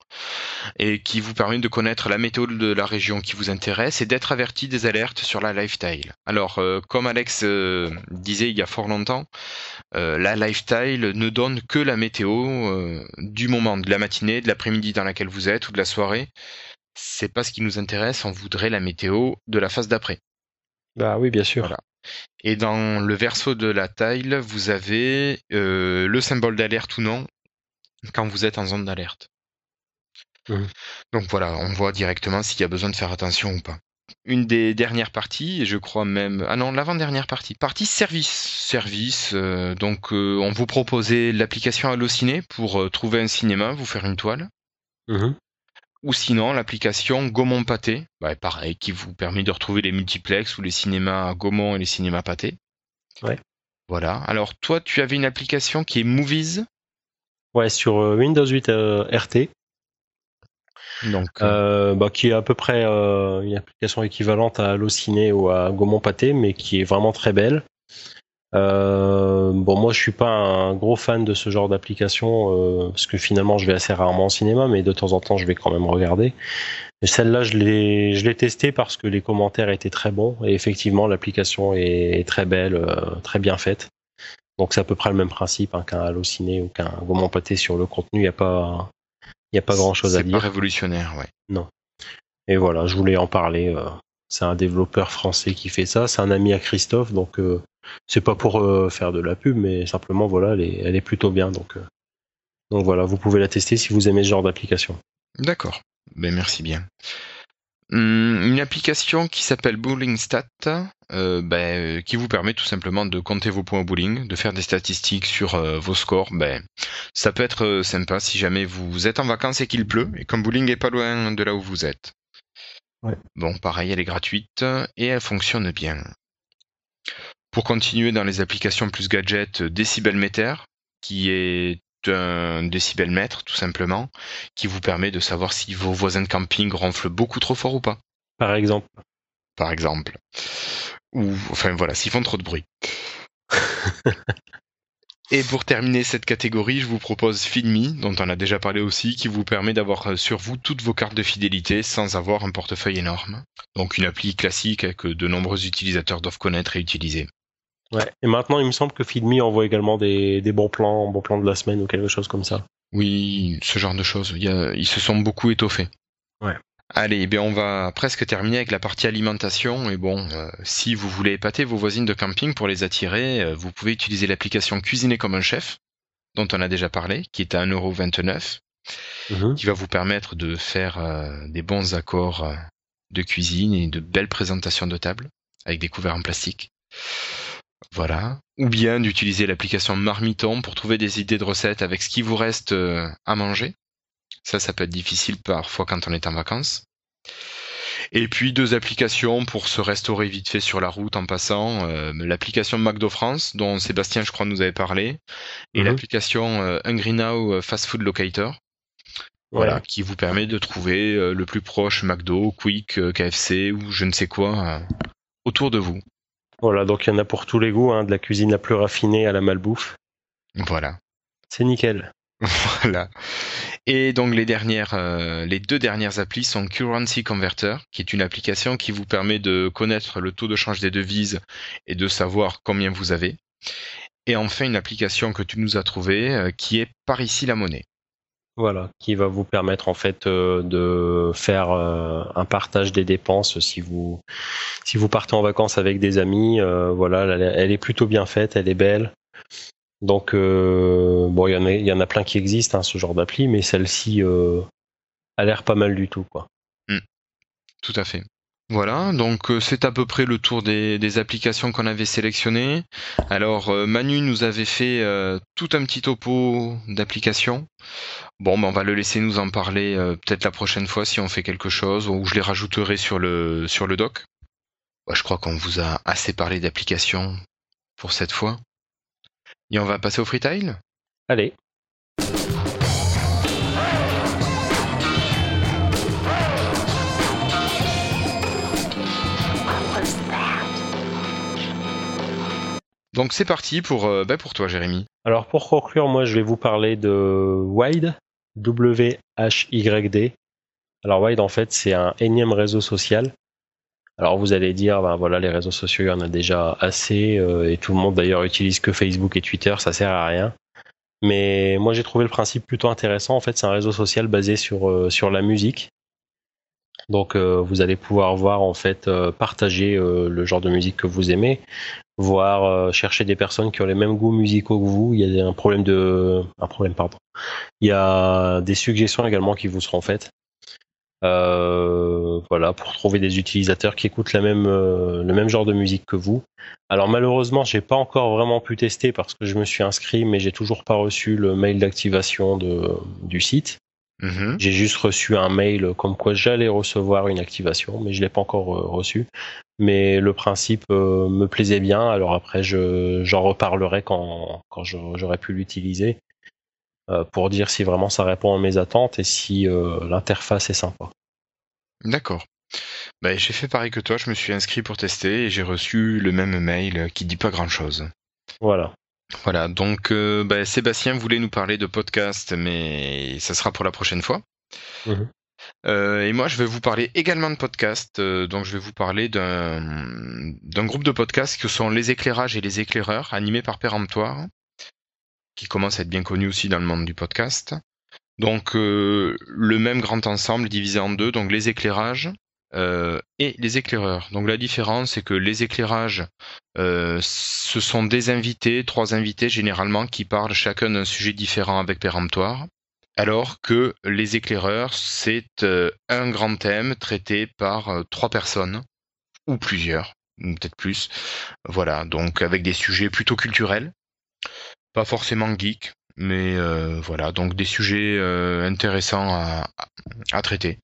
et qui vous permet de connaître la météo de la région qui vous intéresse et d'être averti des alertes sur la lifestyle. Alors, comme Alex disait il y a fort longtemps, la lifestyle ne donne que la météo du moment, de la matinée, de l'après-midi dans laquelle vous êtes ou de la soirée c'est pas ce qui nous intéresse, on voudrait la météo de la phase d'après. Bah oui, bien sûr. Et dans le verso de la tile, vous avez euh, le symbole d'alerte ou non quand vous êtes en zone d'alerte. Mmh. Donc voilà, on voit directement s'il y a besoin de faire attention ou pas. Une des dernières parties, et je crois même... Ah non, l'avant-dernière partie. Partie service. Service, euh, donc euh, on vous proposait l'application Allociné pour trouver un cinéma, vous faire une toile. Mmh ou sinon l'application Gaumont Pâté, bah, pareil, qui vous permet de retrouver les multiplex ou les cinémas Gaumont et les cinémas Pâté. Ouais. Voilà. Alors toi, tu avais une application qui est Movies? Ouais, sur euh, Windows 8 euh, RT. Donc, euh, bah, qui est à peu près une application équivalente à Allociné ou à Gaumont Pâté, mais qui est vraiment très belle. Euh, bon, moi, je suis pas un gros fan de ce genre d'application euh, parce que finalement, je vais assez rarement au cinéma, mais de temps en temps, je vais quand même regarder. Et celle-là, je l'ai, je l'ai testée parce que les commentaires étaient très bons et effectivement, l'application est, très belle, euh, très bien faite. Donc, c'est à peu près le même principe hein, qu'un Allociné ou qu'un Gaumont Pâté sur le contenu. Il n'y a pas, il y a pas grand-chose à dire. C'est pas révolutionnaire, ouais. Non. Et voilà, je voulais en parler. c'est un développeur français qui fait ça. C'est un ami à Christophe, donc c'est pas pour euh, faire de la pub, mais simplement voilà, elle est, elle est plutôt bien. Donc, euh, donc voilà, vous pouvez la tester si vous aimez ce genre d'application. D'accord. Ben merci bien. Hum, une application qui s'appelle Bowling Stat, euh, ben, qui vous permet tout simplement de compter vos points au bowling, de faire des statistiques sur vos scores. Ben, ça peut être sympa si jamais vous êtes en vacances et qu'il pleut, et comme bowling est pas loin de là où vous êtes. Ouais. Bon, pareil, elle est gratuite et elle fonctionne bien. Pour continuer dans les applications plus gadgets, euh, Decibelmeter, qui est un décibelmètre tout simplement, qui vous permet de savoir si vos voisins de camping ronflent beaucoup trop fort ou pas. Par exemple. Par exemple. Ou, enfin voilà, s'ils font trop de bruit. Et pour terminer cette catégorie, je vous propose Filmi, dont on a déjà parlé aussi, qui vous permet d'avoir euh, sur vous toutes vos cartes de fidélité sans avoir un portefeuille énorme. Donc une appli classique que de nombreux utilisateurs doivent connaître et utiliser. Ouais. Et maintenant, il me semble que Feedme envoie également des, bons plans, bons plans de la semaine ou quelque chose comme ça. Oui, ce genre de choses. ils se sont beaucoup étoffés. Ouais. Allez, eh bien on va presque terminer avec la partie alimentation. Et bon, euh, si vous voulez épater vos voisines de camping pour les attirer, euh, vous pouvez utiliser l'application Cuisiner comme un chef, dont on a déjà parlé, qui est à 1,29€, mmh. qui va vous permettre de faire euh, des bons accords de cuisine et de belles présentations de table, avec des couverts en plastique. Voilà. Ou bien d'utiliser l'application Marmiton pour trouver des idées de recettes avec ce qui vous reste euh, à manger. Ça, ça peut être difficile parfois quand on est en vacances. Et puis deux applications pour se restaurer vite fait sur la route en passant. Euh, l'application McDo France, dont Sébastien, je crois, nous avait parlé, et mhm. l'application euh, Hungry Now Fast Food Locator. Voilà, qui vous permet de trouver le plus proche McDo, Quick, KFC ou je ne sais quoi autour de vous. Voilà, donc il y en a pour tous les goûts, hein, de la cuisine la plus raffinée à la malbouffe. Voilà. C'est nickel. Voilà. Et donc les dernières, euh, les deux dernières applis sont Currency Converter, qui est une application qui vous permet de connaître le taux de change des devises et de savoir combien vous avez. Et enfin une application que tu nous as trouvée, euh, qui est Par ici la monnaie. Voilà, qui va vous permettre en fait euh, de faire un partage des dépenses si vous si vous partez en vacances avec des amis. voilà, elle, est plutôt bien faite, elle est belle. Donc, euh, bon, il y, en a plein qui existent, hein, ce genre d'appli, mais celle-ci euh, a l'air pas mal du tout, quoi. Hmm. Tout à fait. Voilà, donc euh, c'est à peu près le tour des, applications qu'on avait sélectionnées. Alors Manu nous avait fait tout un petit topo d'applications. Bon, ben, on va le laisser nous en parler peut-être la prochaine fois si on fait quelque chose, ou je les rajouterai sur le, sur le doc. je crois qu'on vous a assez parlé d'applications pour cette fois. Et on va passer au freetail Allez. Donc c'est parti pour, euh, bah, pour toi Jérémy. Alors pour conclure, moi je vais vous parler de Wide, W-H-Y-D. Alors Wide en fait c'est un énième réseau social alors vous allez dire, ben voilà, les réseaux sociaux, il y en a déjà assez, euh, et tout le monde d'ailleurs utilise que Facebook et Twitter, ça sert à rien. Mais moi j'ai trouvé le principe plutôt intéressant. En fait, c'est un réseau social basé sur euh, sur la musique. Donc euh, vous allez pouvoir voir en fait partager le genre de musique que vous aimez, voir chercher des personnes qui ont les mêmes goûts musicaux que vous. Il y a un problème de un problème pardon. Il y a des suggestions également qui vous seront faites. Euh, voilà, pour trouver des utilisateurs qui écoutent la même, euh, le même genre de musique que vous. Alors malheureusement, j'ai pas encore vraiment pu tester parce que je me suis inscrit, mais j'ai toujours pas reçu le mail d'activation du site. Mm-hmm. J'ai juste reçu un mail comme quoi j'allais recevoir une activation, mais je l'ai pas encore euh, reçu. Mais le principe me plaisait bien. Alors après, j'en reparlerai quand, quand j'aurai pu l'utiliser. Euh, pour dire si vraiment ça répond à mes attentes et si euh, l'interface est sympa. D'accord. Bah, j'ai fait pareil que toi, je me suis inscrit pour tester et j'ai reçu le même mail qui dit pas grand chose. Voilà. Voilà, donc euh, bah, Sébastien voulait nous parler de podcast, mais ça sera pour la prochaine fois. Mhm. et moi, je vais vous parler également de podcast. donc, je vais vous parler d'un groupe de podcasts que sont Les Éclairages et les Éclaireurs, animés par Péremptoire qui commence à être bien connu aussi dans le monde du podcast. Donc euh, le même grand ensemble divisé en deux, donc les éclairages euh, et les éclaireurs. Donc la différence, c'est que les éclairages, euh, ce sont des invités, trois invités généralement, qui parlent chacun d'un sujet différent avec péremptoire, alors que les éclaireurs, c'est un grand thème traité par trois personnes, ou plusieurs, peut-être plus. Voilà, donc avec des sujets plutôt culturels, pas forcément geek, mais euh, voilà, donc des sujets euh, intéressants à, traiter.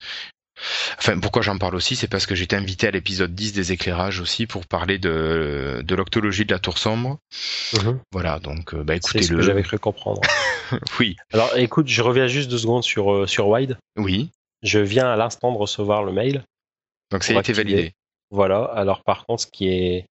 Enfin, pourquoi j'en parle aussi, c'est parce que j'étais invité à l'épisode 10 des éclairages aussi pour parler de, de l'octologie de la tour sombre. Mhm. Voilà, donc euh, bah C'est ce que j'avais cru comprendre. oui. Alors écoute, je reviens juste deux secondes sur, sur Wide. Oui. Je viens à l'instant de recevoir le mail. Donc ça a été validé. Voilà, alors par contre, ce qui est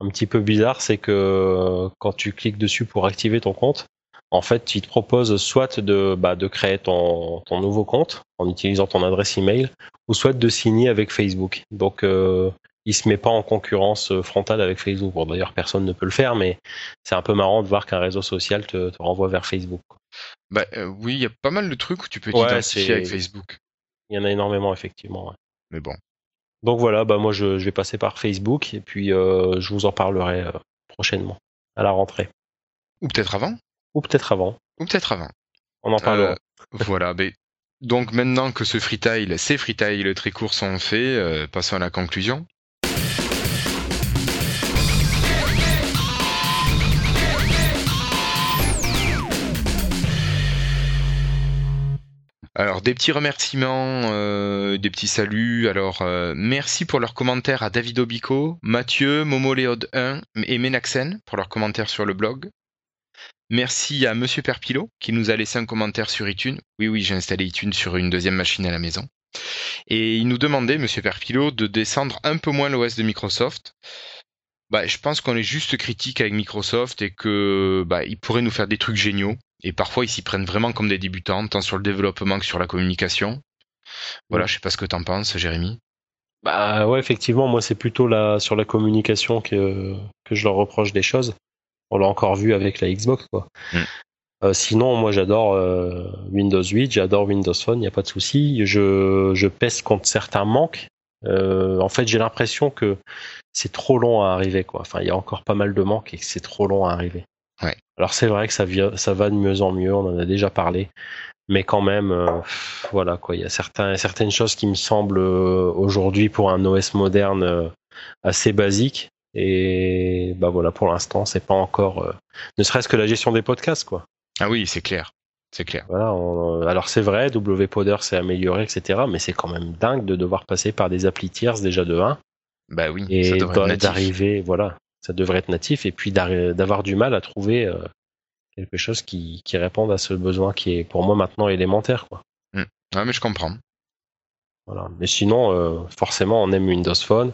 un petit peu bizarre, c'est que quand tu cliques dessus pour activer ton compte, en fait, il te propose soit de, bah, de créer ton, ton, nouveau compte en utilisant ton adresse email, ou soit de signer avec Facebook. Donc, euh, il se met pas en concurrence frontale avec Facebook. Bon, d'ailleurs, personne ne peut le faire, mais c'est un peu marrant de voir qu'un réseau social te, renvoie vers Facebook. Bah, euh, oui, il y a pas mal de trucs où tu peux t'identifier avec Facebook. Il y en a énormément, effectivement. Mais bon, donc voilà, bah moi je, vais passer par Facebook et puis euh, je vous en parlerai euh, prochainement à la rentrée. Ou peut-être avant. Ou peut-être avant. Ou peut-être avant. On en parlera. Euh, voilà, mais donc maintenant que ce freetail, ces freetails très courts sont faits, passons à la conclusion. Alors des petits remerciements, euh, des petits saluts. Alors euh, merci pour leurs commentaires à David Obico, Mathieu, Momoléode 1 et Menaxen pour leurs commentaires sur le blog. Merci à Monsieur Perpilot qui nous a laissé un commentaire sur iTunes. Oui oui j'ai installé iTunes sur une deuxième machine à la maison. Et il nous demandait, Monsieur Perpilot, de descendre un peu moins l'OS de Microsoft. Bah, je pense qu'on est juste critique avec Microsoft et que bah, il pourrait nous faire des trucs géniaux Et parfois, ils s'y prennent vraiment comme des débutants, tant sur le développement que sur la communication. Voilà, je sais pas ce que t'en penses, Jérémy. Bah ouais, effectivement, moi c'est plutôt la, sur la communication que je leur reproche des choses. On l'a encore vu avec la Xbox, quoi. Mm. Euh, sinon, moi j'adore euh, Windows 8, j'adore Windows Phone, il n'y a pas de souci. Je, je pèse contre certains manques. Euh, en fait, j'ai l'impression que c'est trop long à arriver, quoi. Enfin, il y a encore pas mal de manques et que c'est trop long à arriver. Ouais. Alors c'est vrai que ça, ça va de mieux en mieux, on en a déjà parlé mais quand même, voilà quoi. Il y a certains, certaines choses qui me semblent aujourd'hui pour un OS moderne assez basiques. Et bah voilà, pour l'instant, c'est pas encore, ne serait-ce que la gestion des podcasts quoi. Ah oui, c'est clair. C'est clair. Voilà. alors c'est vrai, WPoder s'est amélioré, etc. Mais c'est quand même dingue de devoir passer par des applis tierces déjà de 1. Bah oui. Et d'arriver, voilà, ça devrait être natif. Et puis d'avoir du mal à trouver quelque chose qui, qui réponde à ce besoin qui est pour moi maintenant élémentaire. Quoi. Hmm. mais je comprends. Voilà. Mais sinon, euh, forcément, on aime Windows Phone.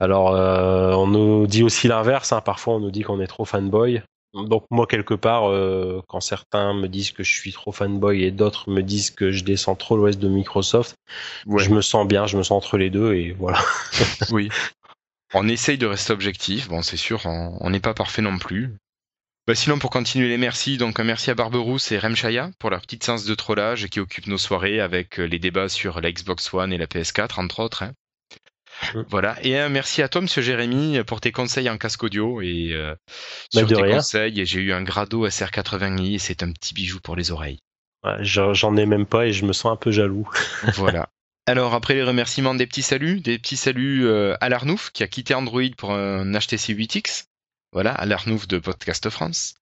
Alors, euh, on nous dit aussi l'inverse. Hein. Parfois, on nous dit qu'on est trop fanboy. Donc moi, quelque part, euh, quand certains me disent que je suis trop fanboy et d'autres me disent que je descends trop l'ouest de Microsoft, je me sens bien, je me sens entre les deux et voilà. oui. On essaye de rester objectif. Bon, c'est sûr, on n'est pas parfait non plus. Bah sinon, pour continuer les merci, donc un merci à Barberousse et Remchaya pour leur petite séance de trollage qui occupe nos soirées avec euh, les débats sur la Xbox One et la PS4, entre autres. Hein. Mm. Voilà. Et un merci à toi, monsieur Jérémy, pour tes conseils en casque audio et euh, bah, sur tes conseils. J'ai eu un Grado SR80i et c'est un petit bijou pour les oreilles. J'en ai même pas et je me sens un peu jaloux. voilà. Alors après les remerciements, des petits saluts, des petits saluts euh, à l'Arnouf qui a quitté Android pour un HTC 8X. Voilà, à l'Arnouf de Podcast France.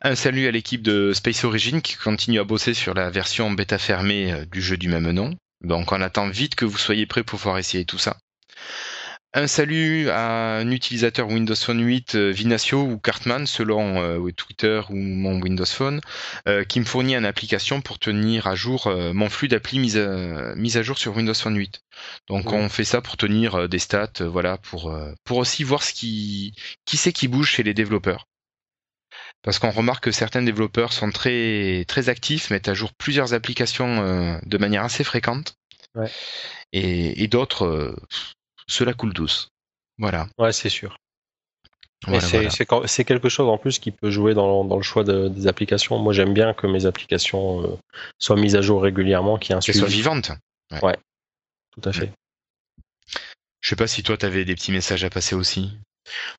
Un salut à l'équipe de Space Origin qui continue à bosser sur la version bêta fermée euh, du jeu du même nom. Donc on attend vite que vous soyez prêts pour pouvoir essayer tout ça. Un salut à un utilisateur Windows Phone 8 euh, Vinacio ou Cartman selon euh, Twitter ou mon Windows Phone euh, qui me fournit une application pour tenir à jour mon flux d'appli mise à, mise à jour sur Windows Phone 8. Donc on fait ça pour tenir des stats, voilà, pour pour aussi voir ce qui qui c'est qui bouge chez les développeurs. Parce qu'on remarque que certains développeurs sont très très actifs, mettent à jour plusieurs applications de manière assez fréquente. Ouais. Et, et d'autres cela coule douce. Voilà. Ouais, c'est sûr. c'est quelque chose en plus qui peut jouer dans, le choix des applications. Moi, j'aime bien que mes applications euh, soient mises à jour régulièrement, qu'il y ait un Qu'elles soient vivantes. Ouais. tout à fait. Je sais pas si toi, tu avais des petits messages à passer aussi.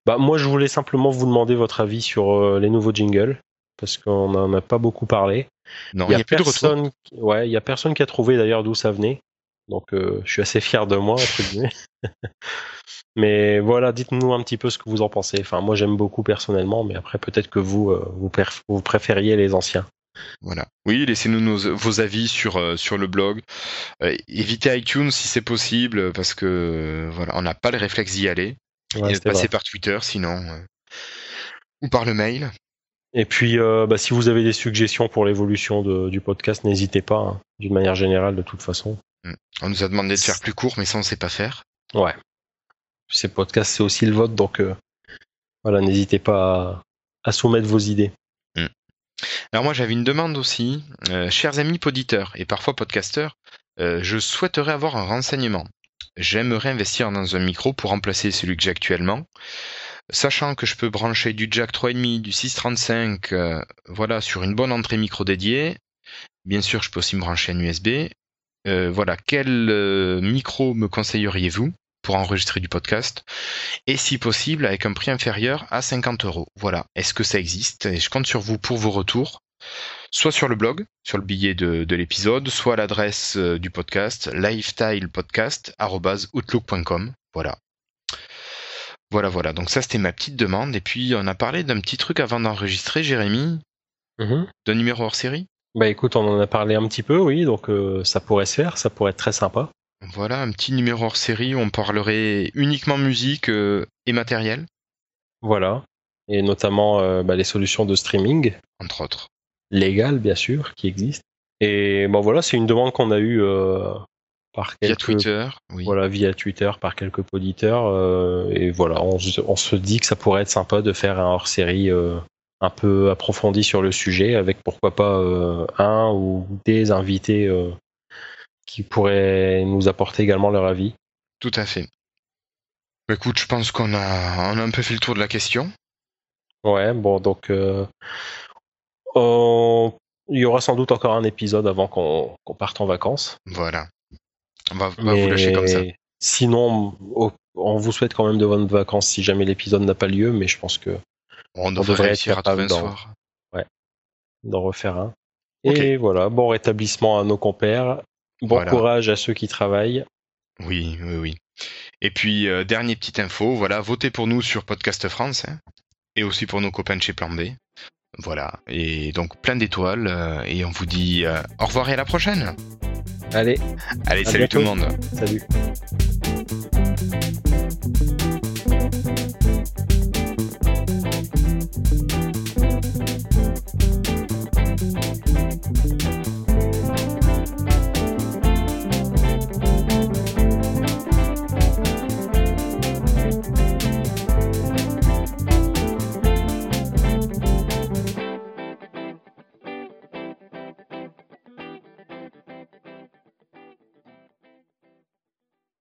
Bah, moi, je voulais simplement vous demander votre avis sur euh, les nouveaux jingles, parce qu'on n'en a pas beaucoup parlé. Non, il y a, personne, ouais, il y a personne qui a trouvé d'ailleurs d'où ça venait. Donc euh, je suis assez fier de moi, entre guillemets. mais voilà, dites-nous un petit peu ce que vous en pensez. Enfin, moi j'aime beaucoup personnellement, mais après peut-être que vous, euh, vous, préfériez les anciens. Voilà. Oui, laissez-nous vos avis sur, euh, sur le blog. évitez iTunes si c'est possible, parce que voilà, on n'a pas le réflexe d'y aller. Ouais, passer par Twitter sinon. ou par le mail. Et puis, bah, si vous avez des suggestions pour l'évolution du podcast, n'hésitez pas, hein, d'une manière générale, de toute façon. Mm. On nous a demandé de faire plus court, mais ça on sait pas faire. Ouais. Ces podcasts, c'est aussi le vote, donc euh, voilà, n'hésitez pas à, soumettre vos idées. Mm. Alors moi j'avais une demande aussi, euh, chers amis poditeurs et parfois podcasteurs, euh, je souhaiterais avoir un renseignement. J'aimerais investir dans un micro pour remplacer celui que j'ai actuellement. Sachant que je peux brancher du jack 3.5, du 635, voilà, sur une bonne entrée micro dédiée. Bien sûr, je peux aussi me brancher un USB. Euh, voilà, quel euh, micro me conseilleriez-vous pour enregistrer du podcast? Et si possible avec un prix inférieur à 50 euros. Voilà, est-ce que ça existe? Et je compte sur vous pour vos retours, soit sur le blog, sur le billet de, l'épisode, soit à l'adresse euh, du podcast lifestylepodcast@outlook.com. Voilà. Voilà, voilà. Donc ça, c'était ma petite demande. Et puis, on a parlé d'un petit truc avant d'enregistrer, Jérémy, mm-hmm. d'un numéro hors série? Bah écoute, on en a parlé un petit peu, oui, donc euh, ça pourrait se faire, ça pourrait être très sympa. Voilà, un petit numéro hors série où on parlerait uniquement musique euh, et matériel. Voilà, et notamment euh, bah, les solutions de streaming. Entre autres. Légales, bien sûr, qui existent. Et bon voilà, c'est une demande qu'on a eue par quelques... Via Twitter, oui. Voilà, via Twitter, par quelques auditeurs. et voilà, on, on, se dit que ça pourrait être sympa de faire un hors série un peu approfondi sur le sujet, avec pourquoi pas un ou des invités qui pourraient nous apporter également leur avis. Tout à fait. Écoute, je pense qu'on a, on a un peu fait le tour de la question. Ouais, bon, donc il y aura sans doute encore un épisode avant qu'on parte en vacances. Voilà. On va, vous lâcher comme ça. Sinon, on vous souhaite quand même de bonnes vacances si jamais l'épisode n'a pas lieu, mais je pense que on, devrait, être capable d'en ouais, refaire un. Et voilà, bon rétablissement à nos compères. Bon courage à ceux qui travaillent. Oui, oui, oui. Et puis, euh, dernière petite info, voilà, votez pour nous sur Podcast France hein, et aussi pour nos copains de chez Plan B. Voilà, et donc plein d'étoiles euh, et on vous dit euh, au revoir et à la prochaine. Allez. Allez, salut tout le monde. Salut.